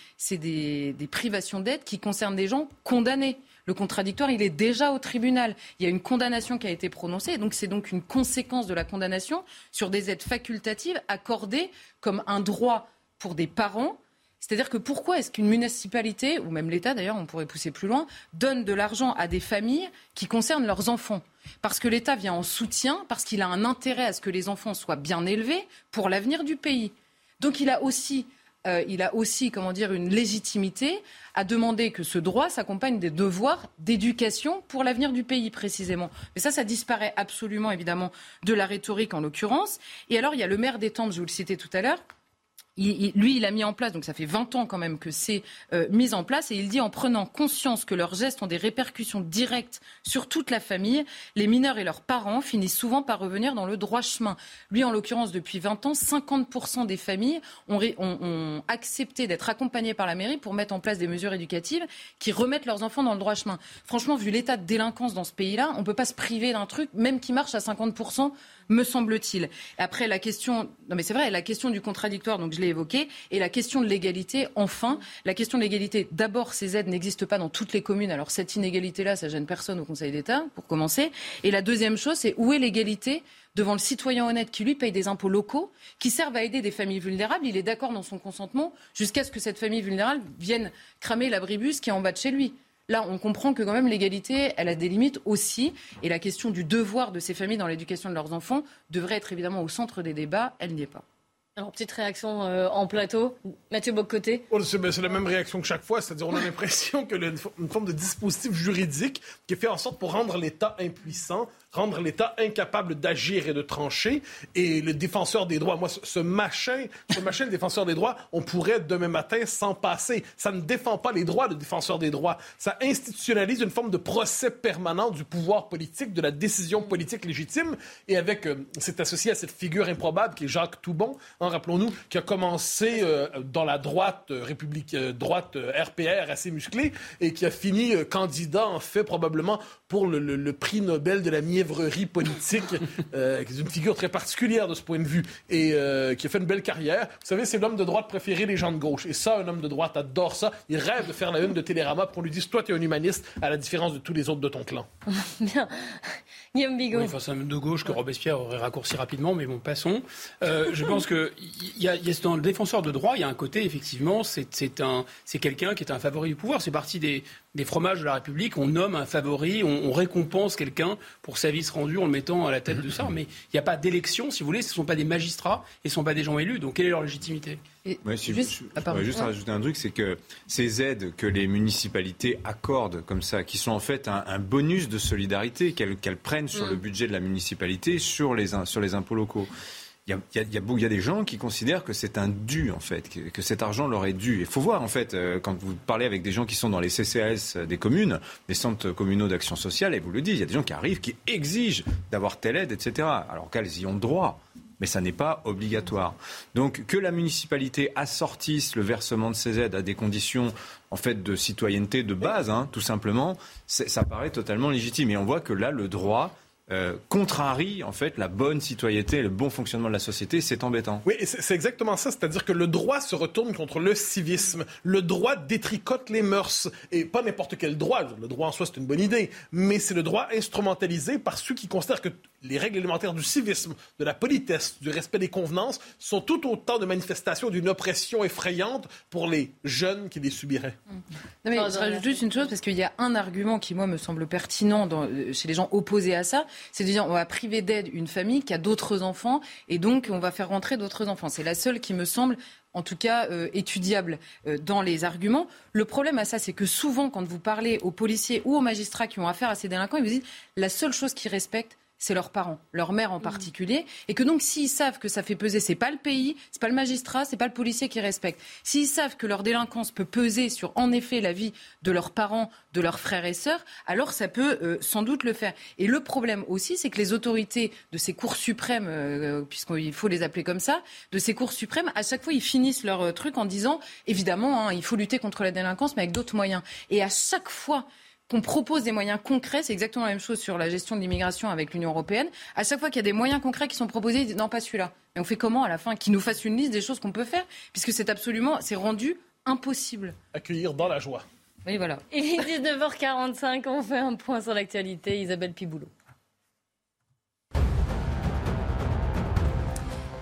privations d'aide qui concernent des gens condamnés. Le contradictoire, il est déjà au tribunal. Il y a une condamnation qui a été prononcée, donc c'est donc une conséquence de la condamnation sur des aides facultatives accordées comme un droit pour des parents. C'est-à-dire que pourquoi est-ce qu'une municipalité, ou même l'État d'ailleurs, on pourrait pousser plus loin, donne de l'argent à des familles qui concernent leurs enfants? Parce que l'État vient en soutien, parce qu'il a un intérêt à ce que les enfants soient bien élevés pour l'avenir du pays. Donc il a aussi euh, il a aussi, comment dire, une légitimité à demander que ce droit s'accompagne des devoirs d'éducation pour l'avenir du pays, précisément. Mais ça, ça disparaît absolument, évidemment, de la rhétorique, en l'occurrence. Et alors, il y a le maire d'Étampes, je vous le citais tout à l'heure, lui, il a mis en place, donc ça fait 20 ans quand même que c'est euh, mis en place, et il dit en prenant conscience que leurs gestes ont des répercussions directes sur toute la famille, les mineurs et leurs parents finissent souvent par revenir dans le droit chemin. Lui, en l'occurrence, depuis 20 ans, 50% des familles ont, ont accepté d'être accompagnées par la mairie pour mettre en place des mesures éducatives qui remettent leurs enfants dans le droit chemin. Franchement, vu l'état de délinquance dans ce pays-là, on ne peut pas se priver d'un truc, même qui marche à 50% me semble-t-il. Après, la question, non mais c'est vrai, la question du contradictoire, donc je l'ai évoqué, et la question de l'égalité, enfin, la question de l'égalité, d'abord, ces aides n'existent pas dans toutes les communes, alors cette inégalité-là, ça gêne personne au Conseil d'État, pour commencer. Et la deuxième chose, c'est où est l'égalité devant le citoyen honnête qui, lui, paye des impôts locaux, qui servent à aider des familles vulnérables. Il est d'accord dans son consentement jusqu'à ce que cette famille vulnérable vienne cramer l'abribus qui est en bas de chez lui. Là, on comprend que quand même l'égalité, elle a des limites aussi. Et la question du devoir de ces familles dans l'éducation de leurs enfants devrait être évidemment au centre des débats. Elle n'y est pas. Alors, petite réaction euh, en plateau. Mathieu Boccoté. Oh, c'est la même réaction que chaque fois, c'est-à-dire on a l'impression (laughs) que une forme de dispositif juridique qui est fait en sorte pour rendre l'État impuissant rendre l'État incapable d'agir et de trancher. Et le défenseur des droits, moi, ce machin, ce machin, le défenseur des droits, on pourrait demain matin s'en passer. Ça ne défend pas les droits, le défenseur des droits. Ça institutionnalise une forme de procès permanent du pouvoir politique, de la décision politique légitime. Et avec, euh, c'est associé à cette figure improbable qui est Jacques Toubon, rappelons-nous, qui a commencé euh, dans la droite euh, république, droite RPR assez musclée et qui a fini candidat, en fait, probablement pour le, prix Nobel de la mienne politique, (laughs) euh, qui est une figure très particulière de ce point de vue, et euh, qui a fait une belle carrière. Vous savez, c'est l'homme de droite préféré des gens de gauche. Et ça, un homme de droite adore ça. Il rêve de faire la une de Télérama pour qu'on lui dise Toi, tu es un humaniste, à la différence de tous les autres de ton clan. (laughs) Bien. Guillaume Bigot. Oui, c'est un homme de gauche que Robespierre aurait raccourci rapidement, mais bon, passons. Euh, je pense que y a, y a, dans le défenseur de droit, il y a un côté, effectivement, c'est quelqu'un qui est un favori du pouvoir. C'est parti des, des fromages de la République, on nomme un favori, on, récompense quelqu'un pour sa service rendu en le mettant à la tête de ça. Mais il n'y a pas d'élection, si vous voulez, ce ne sont pas des magistrats et ce ne sont pas des gens élus. Donc quelle est leur légitimité? Et juste, je, juste rajouter un truc, c'est que ces aides que les municipalités accordent comme ça, qui sont en fait un, bonus de solidarité qu'elles prennent sur mm. le budget de la municipalité, sur les, sur les impôts locaux il y, a, des gens qui considèrent que c'est un dû, en fait, que, que cet argent leur est dû. Il faut voir, en fait, euh, quand vous parlez avec des gens qui sont dans les CCAS des communes, des centres communaux d'action sociale, et vous le dites, il y a des gens qui arrivent, qui exigent d'avoir telle aide, etc. Alors qu'elles y ont droit. Mais ça n'est pas obligatoire. Donc que la municipalité assortisse le versement de ces aides à des conditions en fait de citoyenneté de base, hein, tout simplement, ça paraît totalement légitime. Et on voit que là, le droit euh, contrarie en fait la bonne citoyenneté et le bon fonctionnement de la société. C'est embêtant. Oui, c'est exactement ça. C'est-à-dire que le droit se retourne contre le civisme. Le droit détricote les mœurs. Et pas n'importe quel droit. Le droit en soi, c'est une bonne idée. Mais c'est le droit instrumentalisé par ceux qui considèrent que les règles élémentaires du civisme, de la politesse, du respect des convenances sont tout autant de manifestations d'une oppression effrayante pour les jeunes qui les subiraient. Non, mais je rajoute juste une chose, parce qu'il y a un argument qui, moi, me semble pertinent euh, chez les gens opposés à ça, c'est de dire on va priver d'aide une famille qui a d'autres enfants, et donc on va faire rentrer d'autres enfants. C'est la seule qui me semble en tout cas euh, étudiable euh, dans les arguments. Le problème à ça, c'est que souvent, quand vous parlez aux policiers ou aux magistrats qui ont affaire à ces délinquants, ils vous disent la seule chose qu'ils respectent, c'est leurs parents, leur mère en mm. particulier, et que donc s'ils savent que ça fait peser, c'est pas le pays, c'est pas le magistrat, c'est pas le policier qui respecte. S'ils savent que leur délinquance peut peser sur en effet la vie de leurs parents, de leurs frères et sœurs, alors ça peut euh, sans doute le faire. Et le problème aussi, c'est que les autorités de ces cours suprêmes, euh, puisqu'il faut les appeler comme ça, de ces cours suprêmes, à chaque fois ils finissent leur euh, truc en disant évidemment, hein, il faut lutter contre la délinquance, mais avec d'autres moyens. Et à chaque fois qu'on propose des moyens concrets. C'est exactement la même chose sur la gestion de l'immigration avec l'Union européenne. À chaque fois qu'il y a des moyens concrets qui sont proposés, ils disent non, pas celui-là. Et on fait comment à la fin Qu'ils nous fassent une liste des choses qu'on peut faire, puisque c'est absolument, c'est rendu impossible. Accueillir dans la joie. Oui, voilà. Il est 19h45, on fait un point sur l'actualité. Isabelle Piboulot.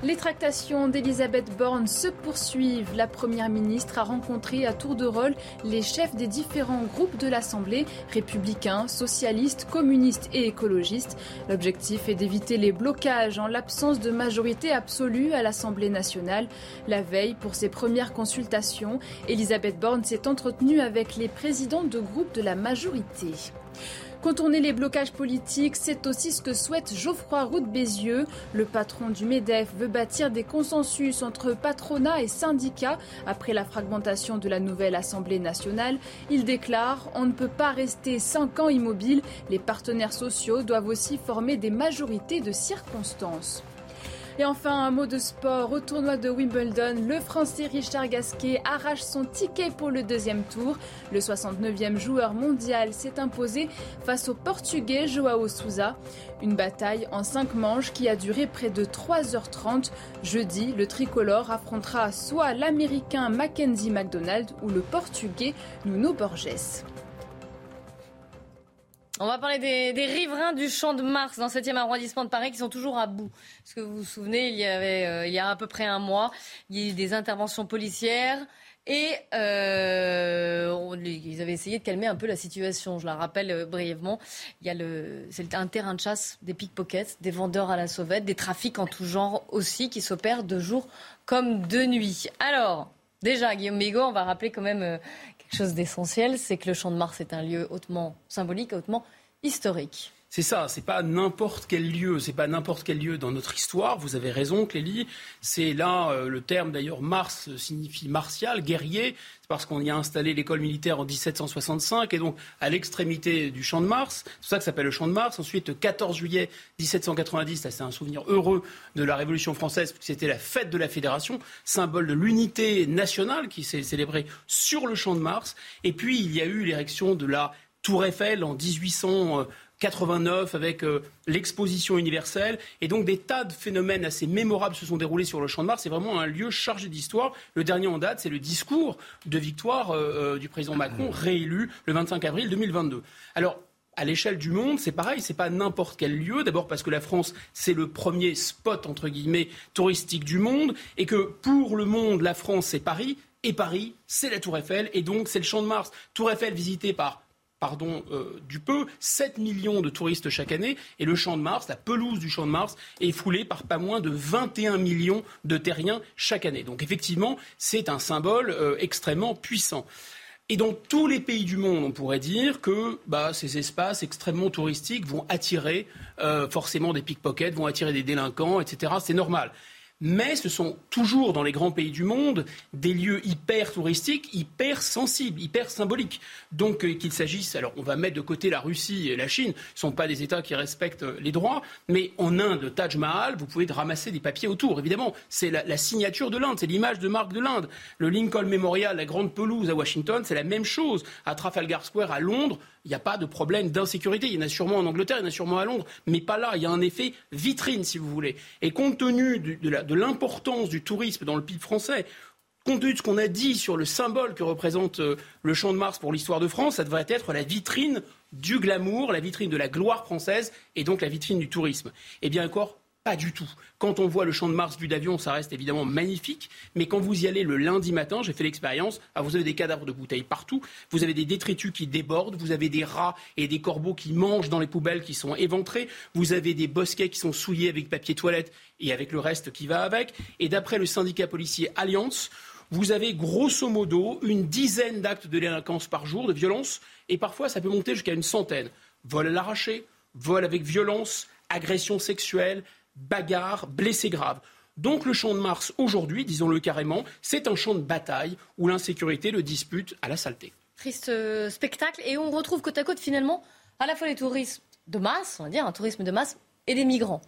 Les tractations d'Elisabeth Borne se poursuivent. La Première ministre a rencontré à tour de rôle les chefs des différents groupes de l'Assemblée, républicains, socialistes, communistes et écologistes. L'objectif est d'éviter les blocages en l'absence de majorité absolue à l'Assemblée nationale. La veille, pour ses premières consultations, Elisabeth Borne s'est entretenue avec les présidents de groupes de la majorité. Contourner les blocages politiques, c'est aussi ce que souhaite Geoffroy Roux Bézieux. Le patron du MEDEF veut bâtir des consensus entre patronat et syndicats après la fragmentation de la nouvelle Assemblée nationale. Il déclare On ne peut pas rester cinq ans immobile. Les partenaires sociaux doivent aussi former des majorités de circonstances. Et enfin, un mot de sport. Au tournoi de Wimbledon, le Français Richard Gasquet arrache son ticket pour le deuxième tour. Le 69e joueur mondial s'est imposé face au Portugais Joao Souza. Une bataille en cinq manches qui a duré près de 3h30. Jeudi, le tricolore affrontera soit l'Américain Mackenzie McDonald ou le Portugais Nuno Borges. On va parler des, riverains du Champ de Mars dans le 7e arrondissement de Paris qui sont toujours à bout. Est-ce que vous vous souvenez, il y, avait, euh, il y a à peu près un mois, il y a eu des interventions policières et euh, ils avaient essayé de calmer un peu la situation. Je la rappelle euh, brièvement. Il y a le, c'est un terrain de chasse, des pickpockets, des vendeurs à la sauvette, des trafics en tout genre aussi qui s'opèrent de jour comme de nuit. Alors, déjà, Guillaume Bigot, on va rappeler quand même chose d'essentiel, c'est que le Champ de Mars est un lieu hautement symbolique, hautement historique. C'est ça, c'est pas n'importe quel lieu, c'est pas n'importe quel lieu dans notre histoire. Vous avez raison, Clélie. C'est là euh, le terme d'ailleurs Mars signifie martial, guerrier. C'est parce qu'on y a installé l'école militaire en 1765 et donc à l'extrémité du champ de Mars. C'est ça que s'appelle le champ de Mars. Ensuite, le 14 juillet 1790, c'est un souvenir heureux de la Révolution française, c'était la fête de la Fédération, symbole de l'unité nationale qui s'est célébrée sur le champ de Mars. Et puis il y a eu l'érection de la Tour Eiffel en 1800. 89 avec euh, l'exposition universelle. Et donc des tas de phénomènes assez mémorables se sont déroulés sur le Champ de Mars. C'est vraiment un lieu chargé d'histoire. Le dernier en date, c'est le discours de victoire euh, euh, du président Macron, réélu le 25 avril 2022. Alors, à l'échelle du monde, c'est pareil, c'est pas n'importe quel lieu. D'abord parce que la France, c'est le premier spot entre guillemets touristique du monde, et que pour le monde, la France, c'est Paris, et Paris, c'est la Tour Eiffel, et donc c'est le Champ de Mars. Tour Eiffel visité par pardon, euh, du peu, 7 millions de touristes chaque année. Et le Champ de Mars, la pelouse du Champ de Mars, est foulée par pas moins de 21 millions de terriens chaque année. Donc effectivement, c'est un symbole euh, extrêmement puissant. Et dans tous les pays du monde, on pourrait dire que bah, ces espaces extrêmement touristiques vont attirer euh, forcément des pickpockets, vont attirer des délinquants, etc. C'est normal. Mais ce sont toujours dans les grands pays du monde des lieux hyper touristiques, hyper sensibles, hyper symboliques. Donc euh, qu'il s'agisse, alors on va mettre de côté la Russie et la Chine, ne sont pas des États qui respectent euh, les droits, mais en Inde, Taj Mahal, vous pouvez ramasser des papiers autour. Évidemment, c'est la, signature de l'Inde, c'est l'image de marque de l'Inde. Le Lincoln Memorial, la grande pelouse à Washington, c'est la même chose. À Trafalgar Square à Londres, il n'y a pas de problème d'insécurité. Il y en a sûrement en Angleterre, il y en a sûrement à Londres, mais pas là. Il y a un effet vitrine, si vous voulez. Et compte tenu de l'importance du tourisme dans le PIB français, compte tenu de ce qu'on a dit sur le symbole que représente euh, le Champ de Mars pour l'histoire de France, ça devrait être la vitrine du glamour, la vitrine de la gloire française et donc la vitrine du tourisme. Eh bien encore, pas du tout. Quand on voit le champ de Mars du d'avion, ça reste évidemment magnifique. Mais quand vous y allez le lundi matin, j'ai fait l'expérience, vous avez des cadavres de bouteilles partout, vous avez des détritus qui débordent, vous avez des rats et des corbeaux qui mangent dans les poubelles qui sont éventrés, vous avez des bosquets qui sont souillés avec papier toilette et avec le reste qui va avec. Et d'après le syndicat policier Alliance, vous avez grosso modo une dizaine d'actes de délinquance par jour, de violence, et parfois ça peut monter jusqu'à une centaine. Vol à l'arraché, vol avec violence, agression sexuelle, bagarre, blessés graves. Donc le champ de Mars, aujourd'hui, disons-le carrément, c'est un champ de bataille où l'insécurité le dispute à la saleté. Triste euh, spectacle. Et on retrouve côte à côte finalement à la fois les touristes de masse, on va dire, un tourisme de masse, et des migrants.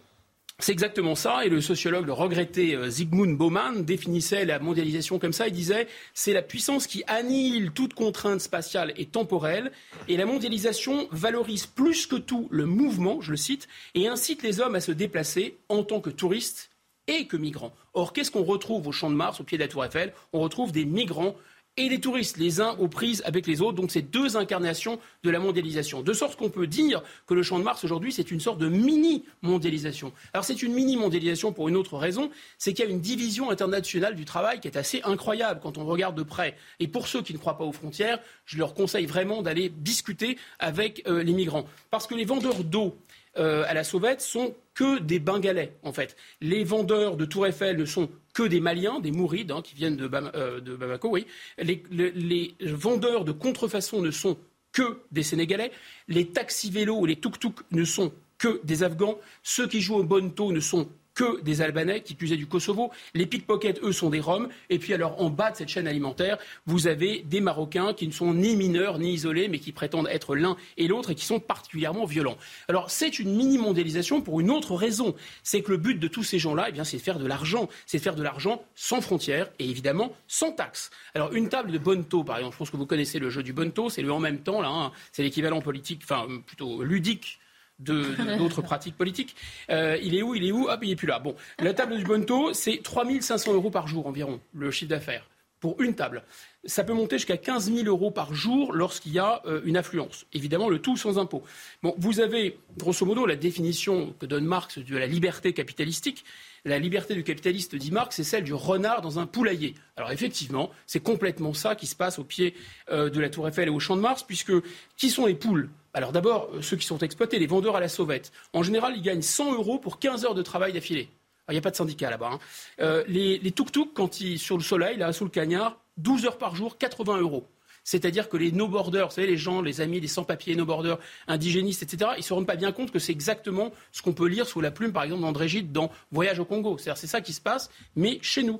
C'est exactement ça, et le sociologue, le regretté euh, Zygmunt Bauman, définissait la mondialisation comme ça. Il disait c'est la puissance qui annihile toute contrainte spatiale et temporelle, et la mondialisation valorise plus que tout le mouvement, je le cite, et incite les hommes à se déplacer en tant que touristes et que migrants. Or, qu'est-ce qu'on retrouve au Champ de Mars, au pied de la Tour Eiffel? On retrouve des migrants et les touristes, les uns aux prises avec les autres. Donc c'est deux incarnations de la mondialisation. De sorte qu'on peut dire que le Champ de Mars aujourd'hui, c'est une sorte de mini-mondialisation. Alors c'est une mini-mondialisation pour une autre raison, c'est qu'il y a une division internationale du travail qui est assez incroyable quand on regarde de près. Et pour ceux qui ne croient pas aux frontières, je leur conseille vraiment d'aller discuter avec euh, les migrants. Parce que les vendeurs d'eau euh, à la sauvette sont que des Bengalais, en fait. Les vendeurs de Tour Eiffel ne sont que des Maliens, des Mourides, hein, qui viennent de, euh, Bamako, oui. Les, vendeurs de contrefaçon ne sont que des Sénégalais. Les taxis-vélos ou les tuk-tuk ne sont que des Afghans. Ceux qui jouent au bonto ne sont que des Albanais, qui puisaient du Kosovo. Les pickpockets, eux, sont des Roms. Et puis, alors, en bas de cette chaîne alimentaire, vous avez des Marocains qui ne sont ni mineurs ni isolés, mais qui prétendent être l'un et l'autre et qui sont particulièrement violents. Alors, c'est une mini-mondialisation pour une autre raison. C'est que le but de tous ces gens-là, eh bien, c'est de faire de l'argent. C'est de faire de l'argent sans frontières et évidemment sans taxes. Alors, une table de bonto, par exemple, je pense que vous connaissez le jeu du bonto, c'est le en même temps, là, hein. c'est l'équivalent politique, enfin, plutôt ludique (laughs) d'autres pratiques politiques. Euh, il est où Il est où? Hop, il n'est plus là. Bon, la table du Bonto, c'est 3500 euros par jour environ, le chiffre d'affaires, pour une table. Ça peut monter jusqu'à 15 000 euros par jour lorsqu'il y a euh, une affluence. Évidemment, le tout sans impôt. Bon, vous avez, grosso modo, la définition que donne Marx de la liberté capitalistique. La liberté du capitaliste, dit Marx, c'est celle du renard dans un poulailler. Alors effectivement, c'est complètement ça qui se passe au pied euh, de la Tour Eiffel et au Champ de Mars, puisque qui sont les poules? Alors d'abord, euh, ceux qui sont exploités, les vendeurs à la sauvette. En général, ils gagnent 100 euros pour 15 heures de travail d'affilée. Il n'y a pas de syndicat là-bas. Hein. Les, les tuk-tuk, quand ils sur le soleil, là, sous le cagnard, 12 heures par jour, 80 euros. C'est-à-dire que les no-borders, vous savez, les gens, les amis, les sans-papiers, no-borders, indigénistes, etc., ils ne se rendent pas bien compte que c'est exactement ce qu'on peut lire sous la plume, par exemple, d'André Gide dans Voyage au Congo. C'est-à-dire c'est ça qui se passe, mais chez nous.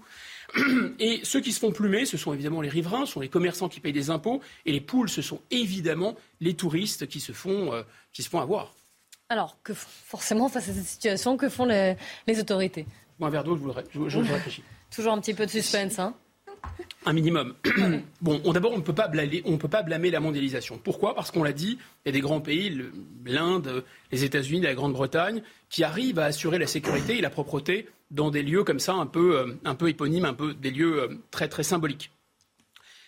(clears throat) Et ceux qui se font plumer, ce sont évidemment les riverains, ce sont les commerçants qui payent des impôts, et les poules, ce sont évidemment les touristes qui se font, euh, qui se font avoir. Alors, que forcément, face à cette situation, que font les, autorités? Un verre d'eau, je, je, je (laughs) réfléchis. Toujours un petit peu de suspense, hein un minimum. (clears throat) bon, d'abord, on ne peut pas blâmer, la mondialisation. Pourquoi? Parce qu'on l'a dit, il y a des grands pays, l'Inde, les États-Unis, la Grande-Bretagne, qui arrivent à assurer la sécurité et la propreté dans des lieux comme ça, un peu, euh, un peu éponymes, un peu des lieux euh, très très symboliques.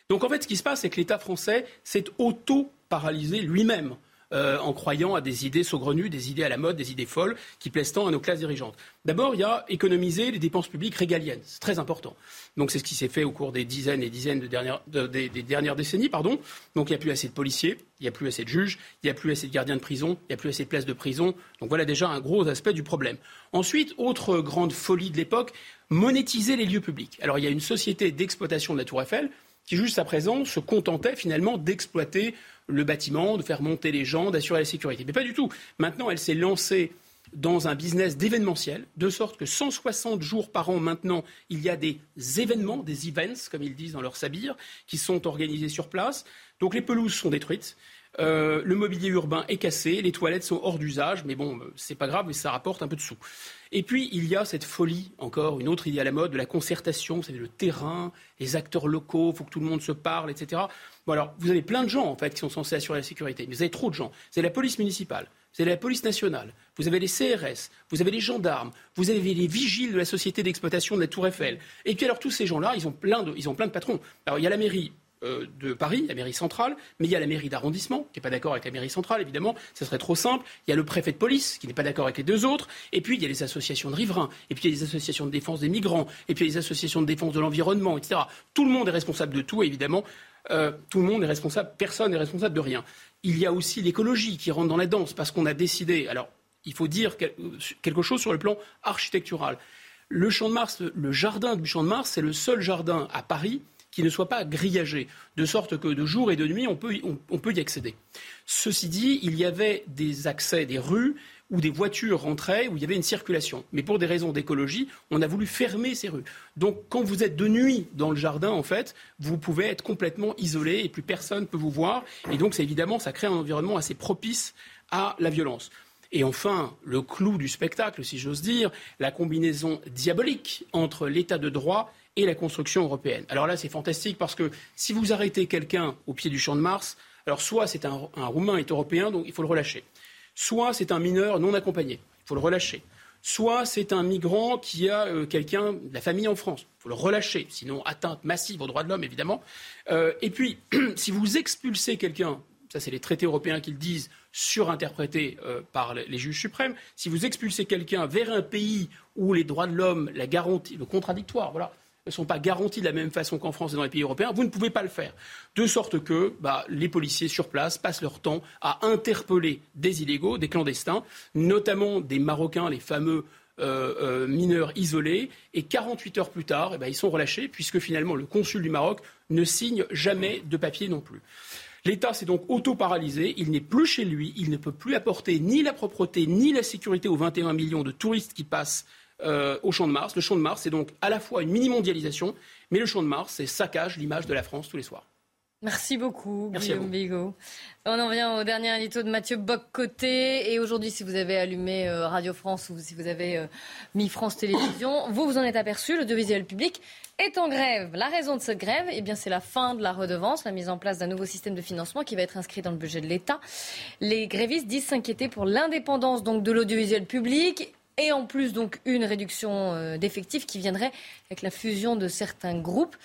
Donc en fait, ce qui se passe, c'est que l'État français s'est auto-paralysé lui-même. Euh, en croyant à des idées saugrenues, des idées à la mode, des idées folles qui plaisent tant à nos classes dirigeantes. D'abord, il y a économiser les dépenses publiques régaliennes. C'est très important. Donc c'est ce qui s'est fait au cours des dizaines et dizaines de dernières, des, dernières décennies. Pardon. Donc il n'y a plus assez de policiers, il n'y a plus assez de juges, il n'y a plus assez de gardiens de prison, il n'y a plus assez de places de prison. Donc voilà déjà un gros aspect du problème. Ensuite, autre grande folie de l'époque, monétiser les lieux publics. Alors il y a une société d'exploitation de la Tour Eiffel qui jusqu'à présent se contentait finalement d'exploiter le bâtiment, de faire monter les gens, d'assurer la sécurité. Mais pas du tout. Maintenant, elle s'est lancée dans un business d'événementiel, de sorte que 160 jours par an maintenant, il y a des événements, des events, comme ils disent dans leur sabir, qui sont organisés sur place. Donc les pelouses sont détruites. Euh, le mobilier urbain est cassé, les toilettes sont hors d'usage, mais bon, c'est pas grave, mais ça rapporte un peu de sous. Et puis, il y a cette folie, encore une autre idée à la mode, de la concertation, vous savez, le terrain, les acteurs locaux, il faut que tout le monde se parle, etc. Bon, alors, vous avez plein de gens, en fait, qui sont censés assurer la sécurité, mais vous avez trop de gens. Vous avez la police municipale, vous avez la police nationale, vous avez les CRS, vous avez les gendarmes, vous avez les vigiles de la société d'exploitation de la Tour Eiffel. Et puis alors tous ces gens-là, ils ont plein de, ils ont plein de patrons. Alors il y a la mairie euh, de Paris, la mairie centrale, mais il y a la mairie d'arrondissement, qui n'est pas d'accord avec la mairie centrale, évidemment, ce serait trop simple. Il y a le préfet de police, qui n'est pas d'accord avec les deux autres. Et puis, il y a les associations de riverains, et puis il y a les associations de défense des migrants, et puis il y a les associations de défense de l'environnement, etc. Tout le monde est responsable de tout, évidemment. Euh, tout le monde est responsable, personne n'est responsable de rien. Il y a aussi l'écologie qui rentre dans la danse, parce qu'on a décidé, alors il faut dire quelque chose sur le plan architectural. Le Champ de Mars, le jardin du Champ de Mars, c'est le seul jardin à Paris qui ne soit pas grillagé, de sorte que de jour et de nuit, on peut, on, peut y accéder. Ceci dit, il y avait des accès, des rues où des voitures rentraient, où il y avait une circulation. Mais pour des raisons d'écologie, on a voulu fermer ces rues. Donc quand vous êtes de nuit dans le jardin, en fait, vous pouvez être complètement isolé et plus personne ne peut vous voir. Et donc, évidemment, ça crée un environnement assez propice à la violence. Et enfin, le clou du spectacle, si j'ose dire, la combinaison diabolique entre l'état de droit et la construction européenne. Alors là, c'est fantastique parce que si vous arrêtez quelqu'un au pied du champ de Mars, alors soit c'est un, Roumain est européen, donc il faut le relâcher. Soit c'est un mineur non accompagné, il faut le relâcher. Soit c'est un migrant qui a euh, quelqu'un de la famille en France, il faut le relâcher, sinon atteinte massive aux droits de l'homme, évidemment. Euh, et puis, (clears throat) si vous expulsez quelqu'un, ça c'est les traités européens qui le disent, surinterprétés euh, par les juges suprêmes, si vous expulsez quelqu'un vers un pays où les droits de l'homme, la garantie, le contradictoire, voilà, ne sont pas garanties de la même façon qu'en France et dans les pays européens, vous ne pouvez pas le faire. De sorte que bah, les policiers sur place passent leur temps à interpeller des illégaux, des clandestins, notamment des Marocains, les fameux euh, euh, mineurs isolés, et 48 heures plus tard, eh ben, ils sont relâchés, puisque finalement le consul du Maroc ne signe jamais de papier non plus. L'État s'est donc auto-paralysé, il n'est plus chez lui, il ne peut plus apporter ni la propreté ni la sécurité aux 21 millions de touristes qui passent euh, au Champ de Mars. Le Champ de Mars, c'est donc à la fois une mini-mondialisation, mais le Champ de Mars, c'est saccage l'image de la France tous les soirs. Merci beaucoup, Guillaume Bigot. On en vient au dernier édito de Mathieu Boccoté. Et aujourd'hui, si vous avez allumé euh, Radio France ou si vous avez euh, mis France Télévisions, (coughs) vous vous en êtes aperçu, l'audiovisuel public est en grève. La raison de cette grève, eh bien, c'est la fin de la redevance, la mise en place d'un nouveau système de financement qui va être inscrit dans le budget de l'État. Les grévistes disent s'inquiéter pour l'indépendance donc de l'audiovisuel public et en plus donc une réduction euh, d'effectifs qui viendrait avec la fusion de certains groupes.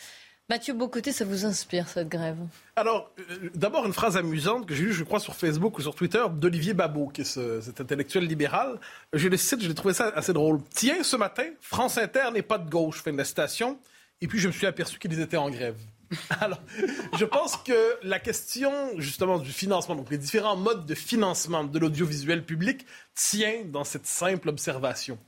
Mathieu Bocoté, ça vous inspire cette grève? Alors, euh, d'abord une phrase amusante que j'ai lue, je crois, sur Facebook ou sur Twitter d'Olivier Babot, qui est cet intellectuel libéral. Je le cite, j'ai trouvé ça assez drôle. Tiens, ce matin, France Inter n'est pas de gauche, fin de la citation. Et puis je me suis aperçu qu'ils étaient en grève. (laughs) Alors, je pense que la question justement du financement, donc les différents modes de financement de l'audiovisuel public, tient dans cette simple observation.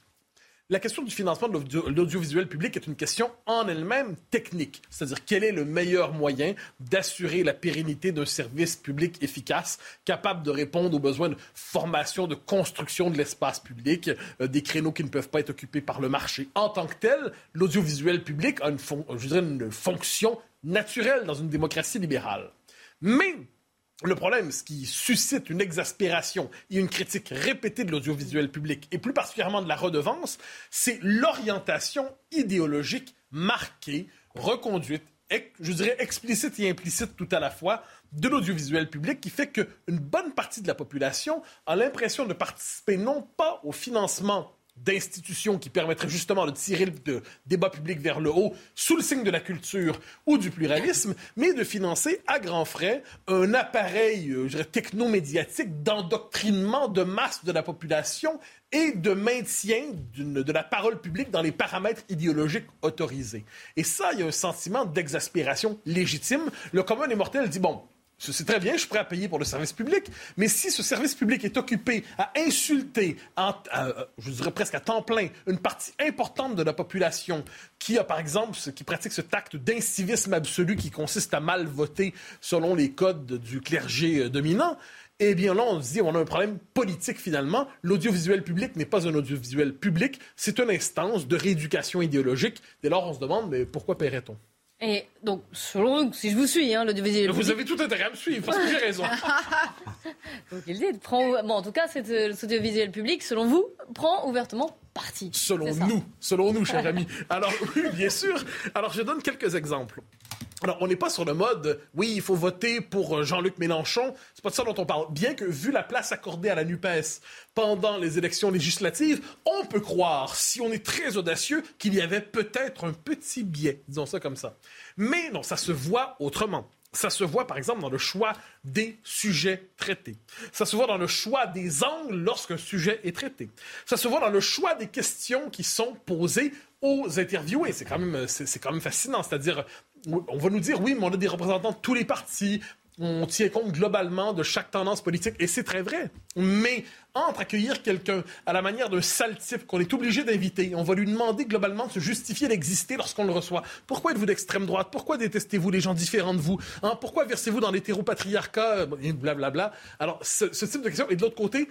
La question du financement de l'audiovisuel public est une question en elle-même technique, c'est-à-dire quel est le meilleur moyen d'assurer la pérennité d'un service public efficace, capable de répondre aux besoins de formation, de construction de l'espace public, euh, des créneaux qui ne peuvent pas être occupés par le marché? En tant que tel, l'audiovisuel public a une, je dirais une fonction naturelle dans une démocratie libérale. Mais le problème, ce qui suscite une exaspération et une critique répétée de l'audiovisuel public, et plus particulièrement de la redevance, c'est l'orientation idéologique marquée, reconduite, je dirais explicite et implicite tout à la fois, de l'audiovisuel public qui fait qu'une bonne partie de la population a l'impression de participer non pas au financement d'institutions qui permettraient justement de tirer le débat public vers le haut sous le signe de la culture ou du pluralisme, mais de financer à grands frais un appareil euh, technomédiatique d'endoctrinement de masse de la population et de maintien de la parole publique dans les paramètres idéologiques autorisés. Et ça, il y a un sentiment d'exaspération légitime. Le commun des mortels dit, bon, c'est très bien, je suis prêt à payer pour le service public, mais si ce service public est occupé à insulter, je dirais presque à temps plein, une partie importante de la population qui a, par exemple, qui pratique ce acte d'incivisme absolu qui consiste à mal voter selon les codes du clergé euh, dominant, eh bien là, on se dit, on a un problème politique finalement. L'audiovisuel public n'est pas un audiovisuel public, c'est une instance de rééducation idéologique. Dès lors, on se demande, mais pourquoi paierait-on? Et donc, selon si je vous suis, hein, l'audiovisuel Vous avez tout intérêt à me suivre, parce que j'ai raison. (laughs) donc, il dit, prend, bon, en tout cas, l'audiovisuel public, selon vous, prend ouvertement parti. Selon nous, selon nous, cher (laughs) ami. Alors, oui, bien sûr. Alors, je donne quelques exemples. Alors, on n'est pas sur le mode, oui, il faut voter pour euh, Jean-Luc Mélenchon. C'est pas de ça dont on parle. Bien que, vu la place accordée à la NUPES pendant les élections législatives, on peut croire, si on est très audacieux, qu'il y avait peut-être un petit biais, disons ça comme ça. Mais non, ça se voit autrement. Ça se voit, par exemple, dans le choix des sujets traités. Ça se voit dans le choix des angles lorsqu'un sujet est traité. Ça se voit dans le choix des questions qui sont posées aux interviewés. C'est quand même, c'est, quand même fascinant. C'est-à-dire, on va nous dire, oui, mais on a des représentants de tous les partis, on tient compte globalement de chaque tendance politique, et c'est très vrai. Mais entre accueillir quelqu'un à la manière d'un sale type qu'on est obligé d'inviter, on va lui demander globalement de se justifier d'exister lorsqu'on le reçoit. Pourquoi êtes-vous d'extrême droite? Pourquoi détestez-vous les gens différents de vous? Hein? Pourquoi versez-vous dans l'hétéropatriarcat? Blablabla. Bla, bla. Alors, ce, ce type de question. Et de l'autre côté,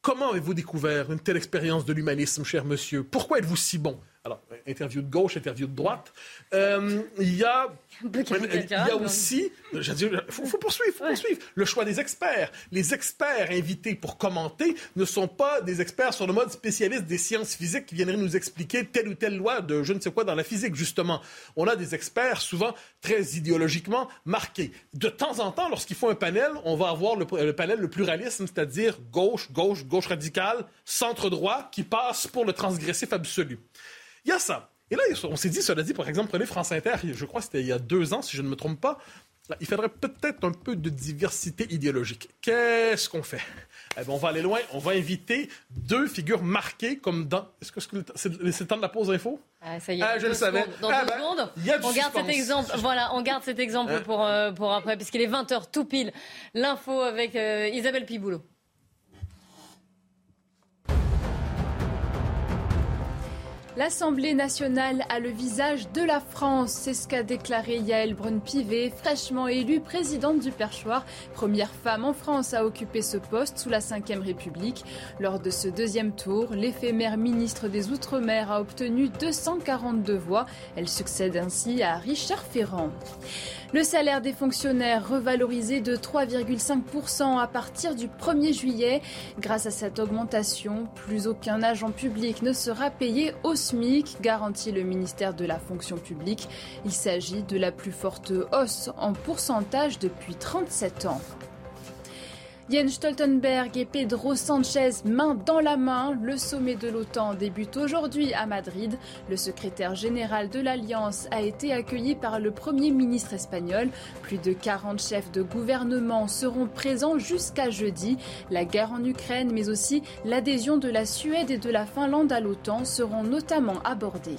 comment avez-vous découvert une telle expérience de l'humanisme, cher monsieur? Pourquoi êtes-vous si bon? Alors, interview de gauche, interview de droite. Euh, il y a, (laughs) il y a aussi, il faut, faut, poursuivre, faut poursuivre, le choix des experts. Les experts invités pour commenter ne sont pas des experts sur le mode spécialiste des sciences physiques qui viendraient nous expliquer telle ou telle loi de je ne sais quoi dans la physique, justement. On a des experts souvent très idéologiquement marqués. De temps en temps, lorsqu'ils font un panel, on va avoir le, le panel le pluralisme, c'est-à-dire gauche, gauche, gauche radicale, centre droit, qui passe pour le transgressif absolu. Il y a ça. Et là, on s'est dit, cela dit, par exemple, prenez France Inter, je crois que c'était il y a deux ans, si je ne me trompe pas, il faudrait peut-être un peu de diversité idéologique. Qu'est-ce qu'on fait? Eh bien, On va aller loin, on va inviter deux figures marquées comme dans... Est-ce que c'est le temps de la pause info? Ah, ça y est, ah, je le savais. Dans ah, deux ben, secondes, on garde cet exemple. Voilà, on garde cet exemple hein? pour, euh, pour après, puisqu'il est 20h tout pile. L'info avec euh, Isabelle Piboulot. L'Assemblée nationale a le visage de la France, c'est ce qu'a déclaré Yael Braun-Pivet, fraîchement élue présidente du Perchoir, première femme en France à occuper ce poste sous la Ve République. Lors de ce deuxième tour, l'éphémère ministre des Outre-mer a obtenu 242 voix. Elle succède ainsi à Richard Ferrand. Le salaire des fonctionnaires revalorisé de 3,5% à partir du 1er juillet. Grâce à cette augmentation, plus aucun agent public ne sera payé au SMIC, garantit le ministère de la fonction publique. Il s'agit de la plus forte hausse en pourcentage depuis 37 ans. Jens Stoltenberg et Pedro Sanchez main dans la main. Le sommet de l'OTAN débute aujourd'hui à Madrid. Le secrétaire général de l'Alliance a été accueilli par le Premier ministre espagnol. Plus de 40 chefs de gouvernement seront présents jusqu'à jeudi. La guerre en Ukraine, mais aussi l'adhésion de la Suède et de la Finlande à l'OTAN seront notamment abordées.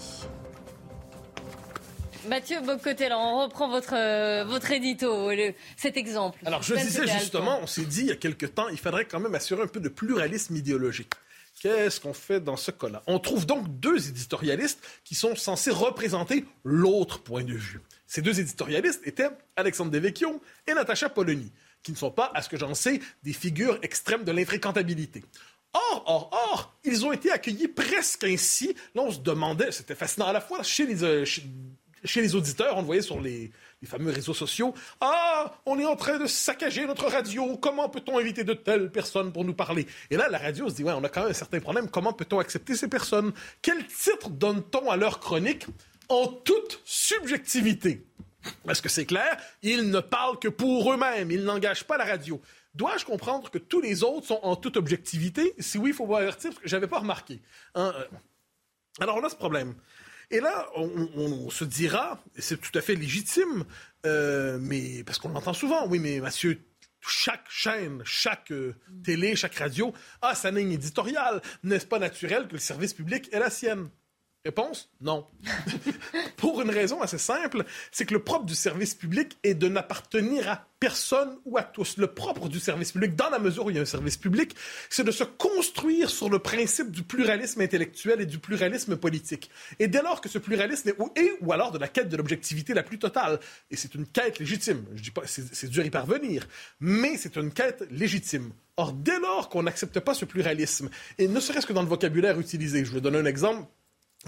Mathieu Bocoté, alors on reprend votre, euh, votre édito, cet exemple. Alors je disais justement, on s'est dit il y a quelque temps, il faudrait quand même assurer un peu de pluralisme idéologique. Qu'est-ce qu'on fait dans ce cas-là? On trouve donc deux éditorialistes qui sont censés représenter l'autre point de vue. Ces deux éditorialistes étaient Alexandre Devecchio et Natacha Polony, qui ne sont pas, à ce que j'en sais, des figures extrêmes de l'infréquentabilité. Or, or, or, ils ont été accueillis presque ainsi. Là, on se demandait, c'était fascinant à la fois chez les, euh, chez les auditeurs, on le voyait sur les, fameux réseaux sociaux. Ah, on est en train de saccager notre radio. Comment peut-on éviter de telles personnes pour nous parler? Et là, la radio se dit, ouais, on a quand même un certain problème. Comment peut-on accepter ces personnes? Quel titre donne-t-on à leur chronique en toute subjectivité? Est-ce que c'est clair Ils ne parlent que pour eux-mêmes. Ils n'engagent pas la radio. Dois-je comprendre que tous les autres sont en toute objectivité? Si oui, il faut avertir parce que j'avais pas remarqué. Hein, euh. Alors on a ce problème. Et là, on, se dira, et c'est tout à fait légitime, euh, mais parce qu'on l'entend souvent, oui, mais monsieur, chaque chaîne, chaque euh, télé, chaque radio a sa ligne éditoriale. N'est-ce pas naturel que le service public ait la sienne? Réponse Non. (laughs) Pour une raison assez simple, c'est que le propre du service public est de n'appartenir à personne ou à tous. Le propre du service public, dans la mesure où il y a un service public, c'est de se construire sur le principe du pluralisme intellectuel et du pluralisme politique. Et dès lors que ce pluralisme est ou, alors de la quête de l'objectivité la plus totale, et c'est une quête légitime, je dis pas, c'est dur y parvenir, mais c'est une quête légitime. Or, dès lors qu'on n'accepte pas ce pluralisme, et ne serait-ce que dans le vocabulaire utilisé, je vais donner un exemple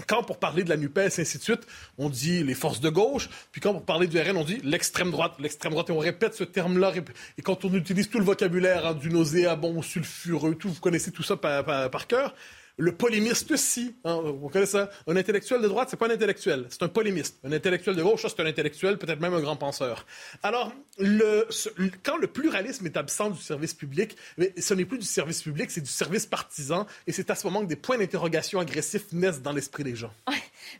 quand pour parler de la NUPES, ainsi de suite, on dit les forces de gauche, puis quand pour parler du RN, on dit l'extrême droite, l'extrême droite, et on répète ce terme-là, et quand on utilise tout le vocabulaire hein, du nauséabond, sulfureux, tout, vous connaissez tout ça par, par cœur, le polémiste aussi. Hein, vous connaissez ça? Un intellectuel de droite, c'est pas un intellectuel, c'est un polémiste. Un intellectuel de gauche, c'est un intellectuel, peut-être même un grand penseur. Alors, quand le pluralisme est absent du service public, mais ce n'est plus du service public, c'est du service partisan, et c'est à ce moment que des points d'interrogation agressifs naissent dans l'esprit des gens.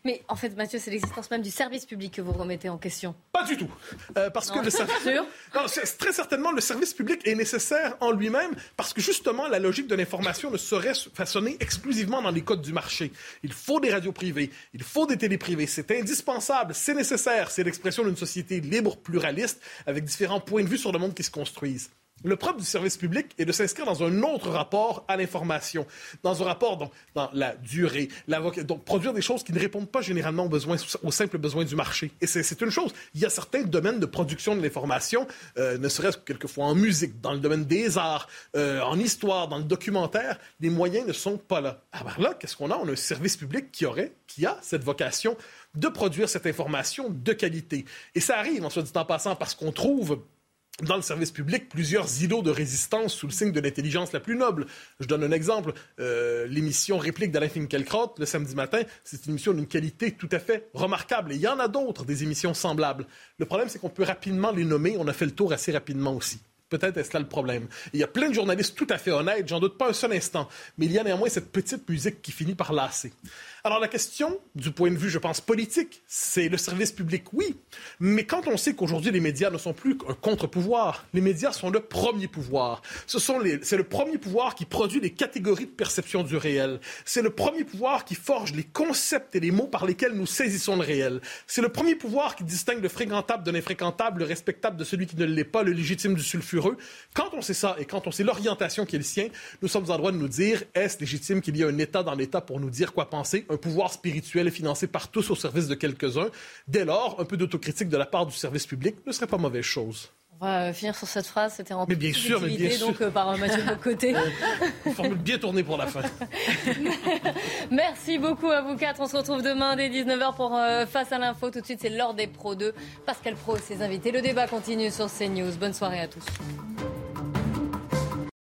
Mais en fait, Mathieu, c'est l'existence même du service public que vous remettez en question. Pas du tout. Euh, parce que le service... (laughs) non, très certainement, le service public est nécessaire en lui-même, parce que justement, la logique de l'information ne saurait façonner exclusivement dans les codes du marché. Il faut des radios privées, il faut des télés privées. C'est indispensable, c'est nécessaire. C'est l'expression d'une société libre, pluraliste, avec différents points de vue sur le monde qui se construisent. Le propre du service public est de s'inscrire dans un autre rapport à l'information, dans un rapport dans la durée, la donc produire des choses qui ne répondent pas généralement aux, besoins, aux simples besoins du marché. Et c'est une chose. Il y a certains domaines de production de l'information, euh, ne serait-ce que quelquefois en musique, dans le domaine des arts, euh, en histoire, dans le documentaire, les moyens ne sont pas là. Alors là, qu'est-ce qu'on a? On a un service public qui aurait, qui a cette vocation de produire cette information de qualité. Et ça arrive, en soit dit en passant, parce qu'on trouve dans le service public plusieurs îlots de résistance sous le signe de l'intelligence la plus noble. Je donne un exemple. Euh, l'émission Réplique d'Alain Finkielkraut le samedi matin, c'est une émission d'une qualité tout à fait remarquable. Et il y en a d'autres, des émissions semblables. Le problème, c'est qu'on peut rapidement les nommer. On a fait le tour assez rapidement aussi. Peut-être est-ce là le problème. Il y a plein de journalistes tout à fait honnêtes, j'en doute pas un seul instant, mais il y a néanmoins cette petite musique qui finit par lasser. Alors la question, du point de vue, je pense, politique, c'est le service public, oui. Mais quand on sait qu'aujourd'hui les médias ne sont plus un contre-pouvoir, les médias sont le premier pouvoir. Ce les, c'est le premier pouvoir qui produit les catégories de perception du réel. C'est le premier pouvoir qui forge les concepts et les mots par lesquels nous saisissons le réel. C'est le premier pouvoir qui distingue le fréquentable de l'infréquentable, le respectable de celui qui ne l'est pas, le légitime du sulfureux. Quand on sait ça et quand on sait l'orientation qui est le sien, nous sommes en droit de nous dire est-ce légitime qu'il y ait un État dans l'État pour nous dire quoi penser? Un pouvoir spirituel financé par tous au service de quelques-uns. Dès lors, un peu d'autocritique de la part du service public ne serait pas mauvaise chose. On va euh, finir sur cette phrase, c'était en mais bien sûr, mais bien donc euh, par Mathieu de côté. (laughs) formule bien tournée pour la fin. (laughs) Merci beaucoup à vous quatre. On se retrouve demain dès 19h pour euh, Face à l'info. Tout de suite, c'est l'heure des Pro 2. Pascal Pro et ses invités. Le débat continue sur CNews. Bonne soirée à tous.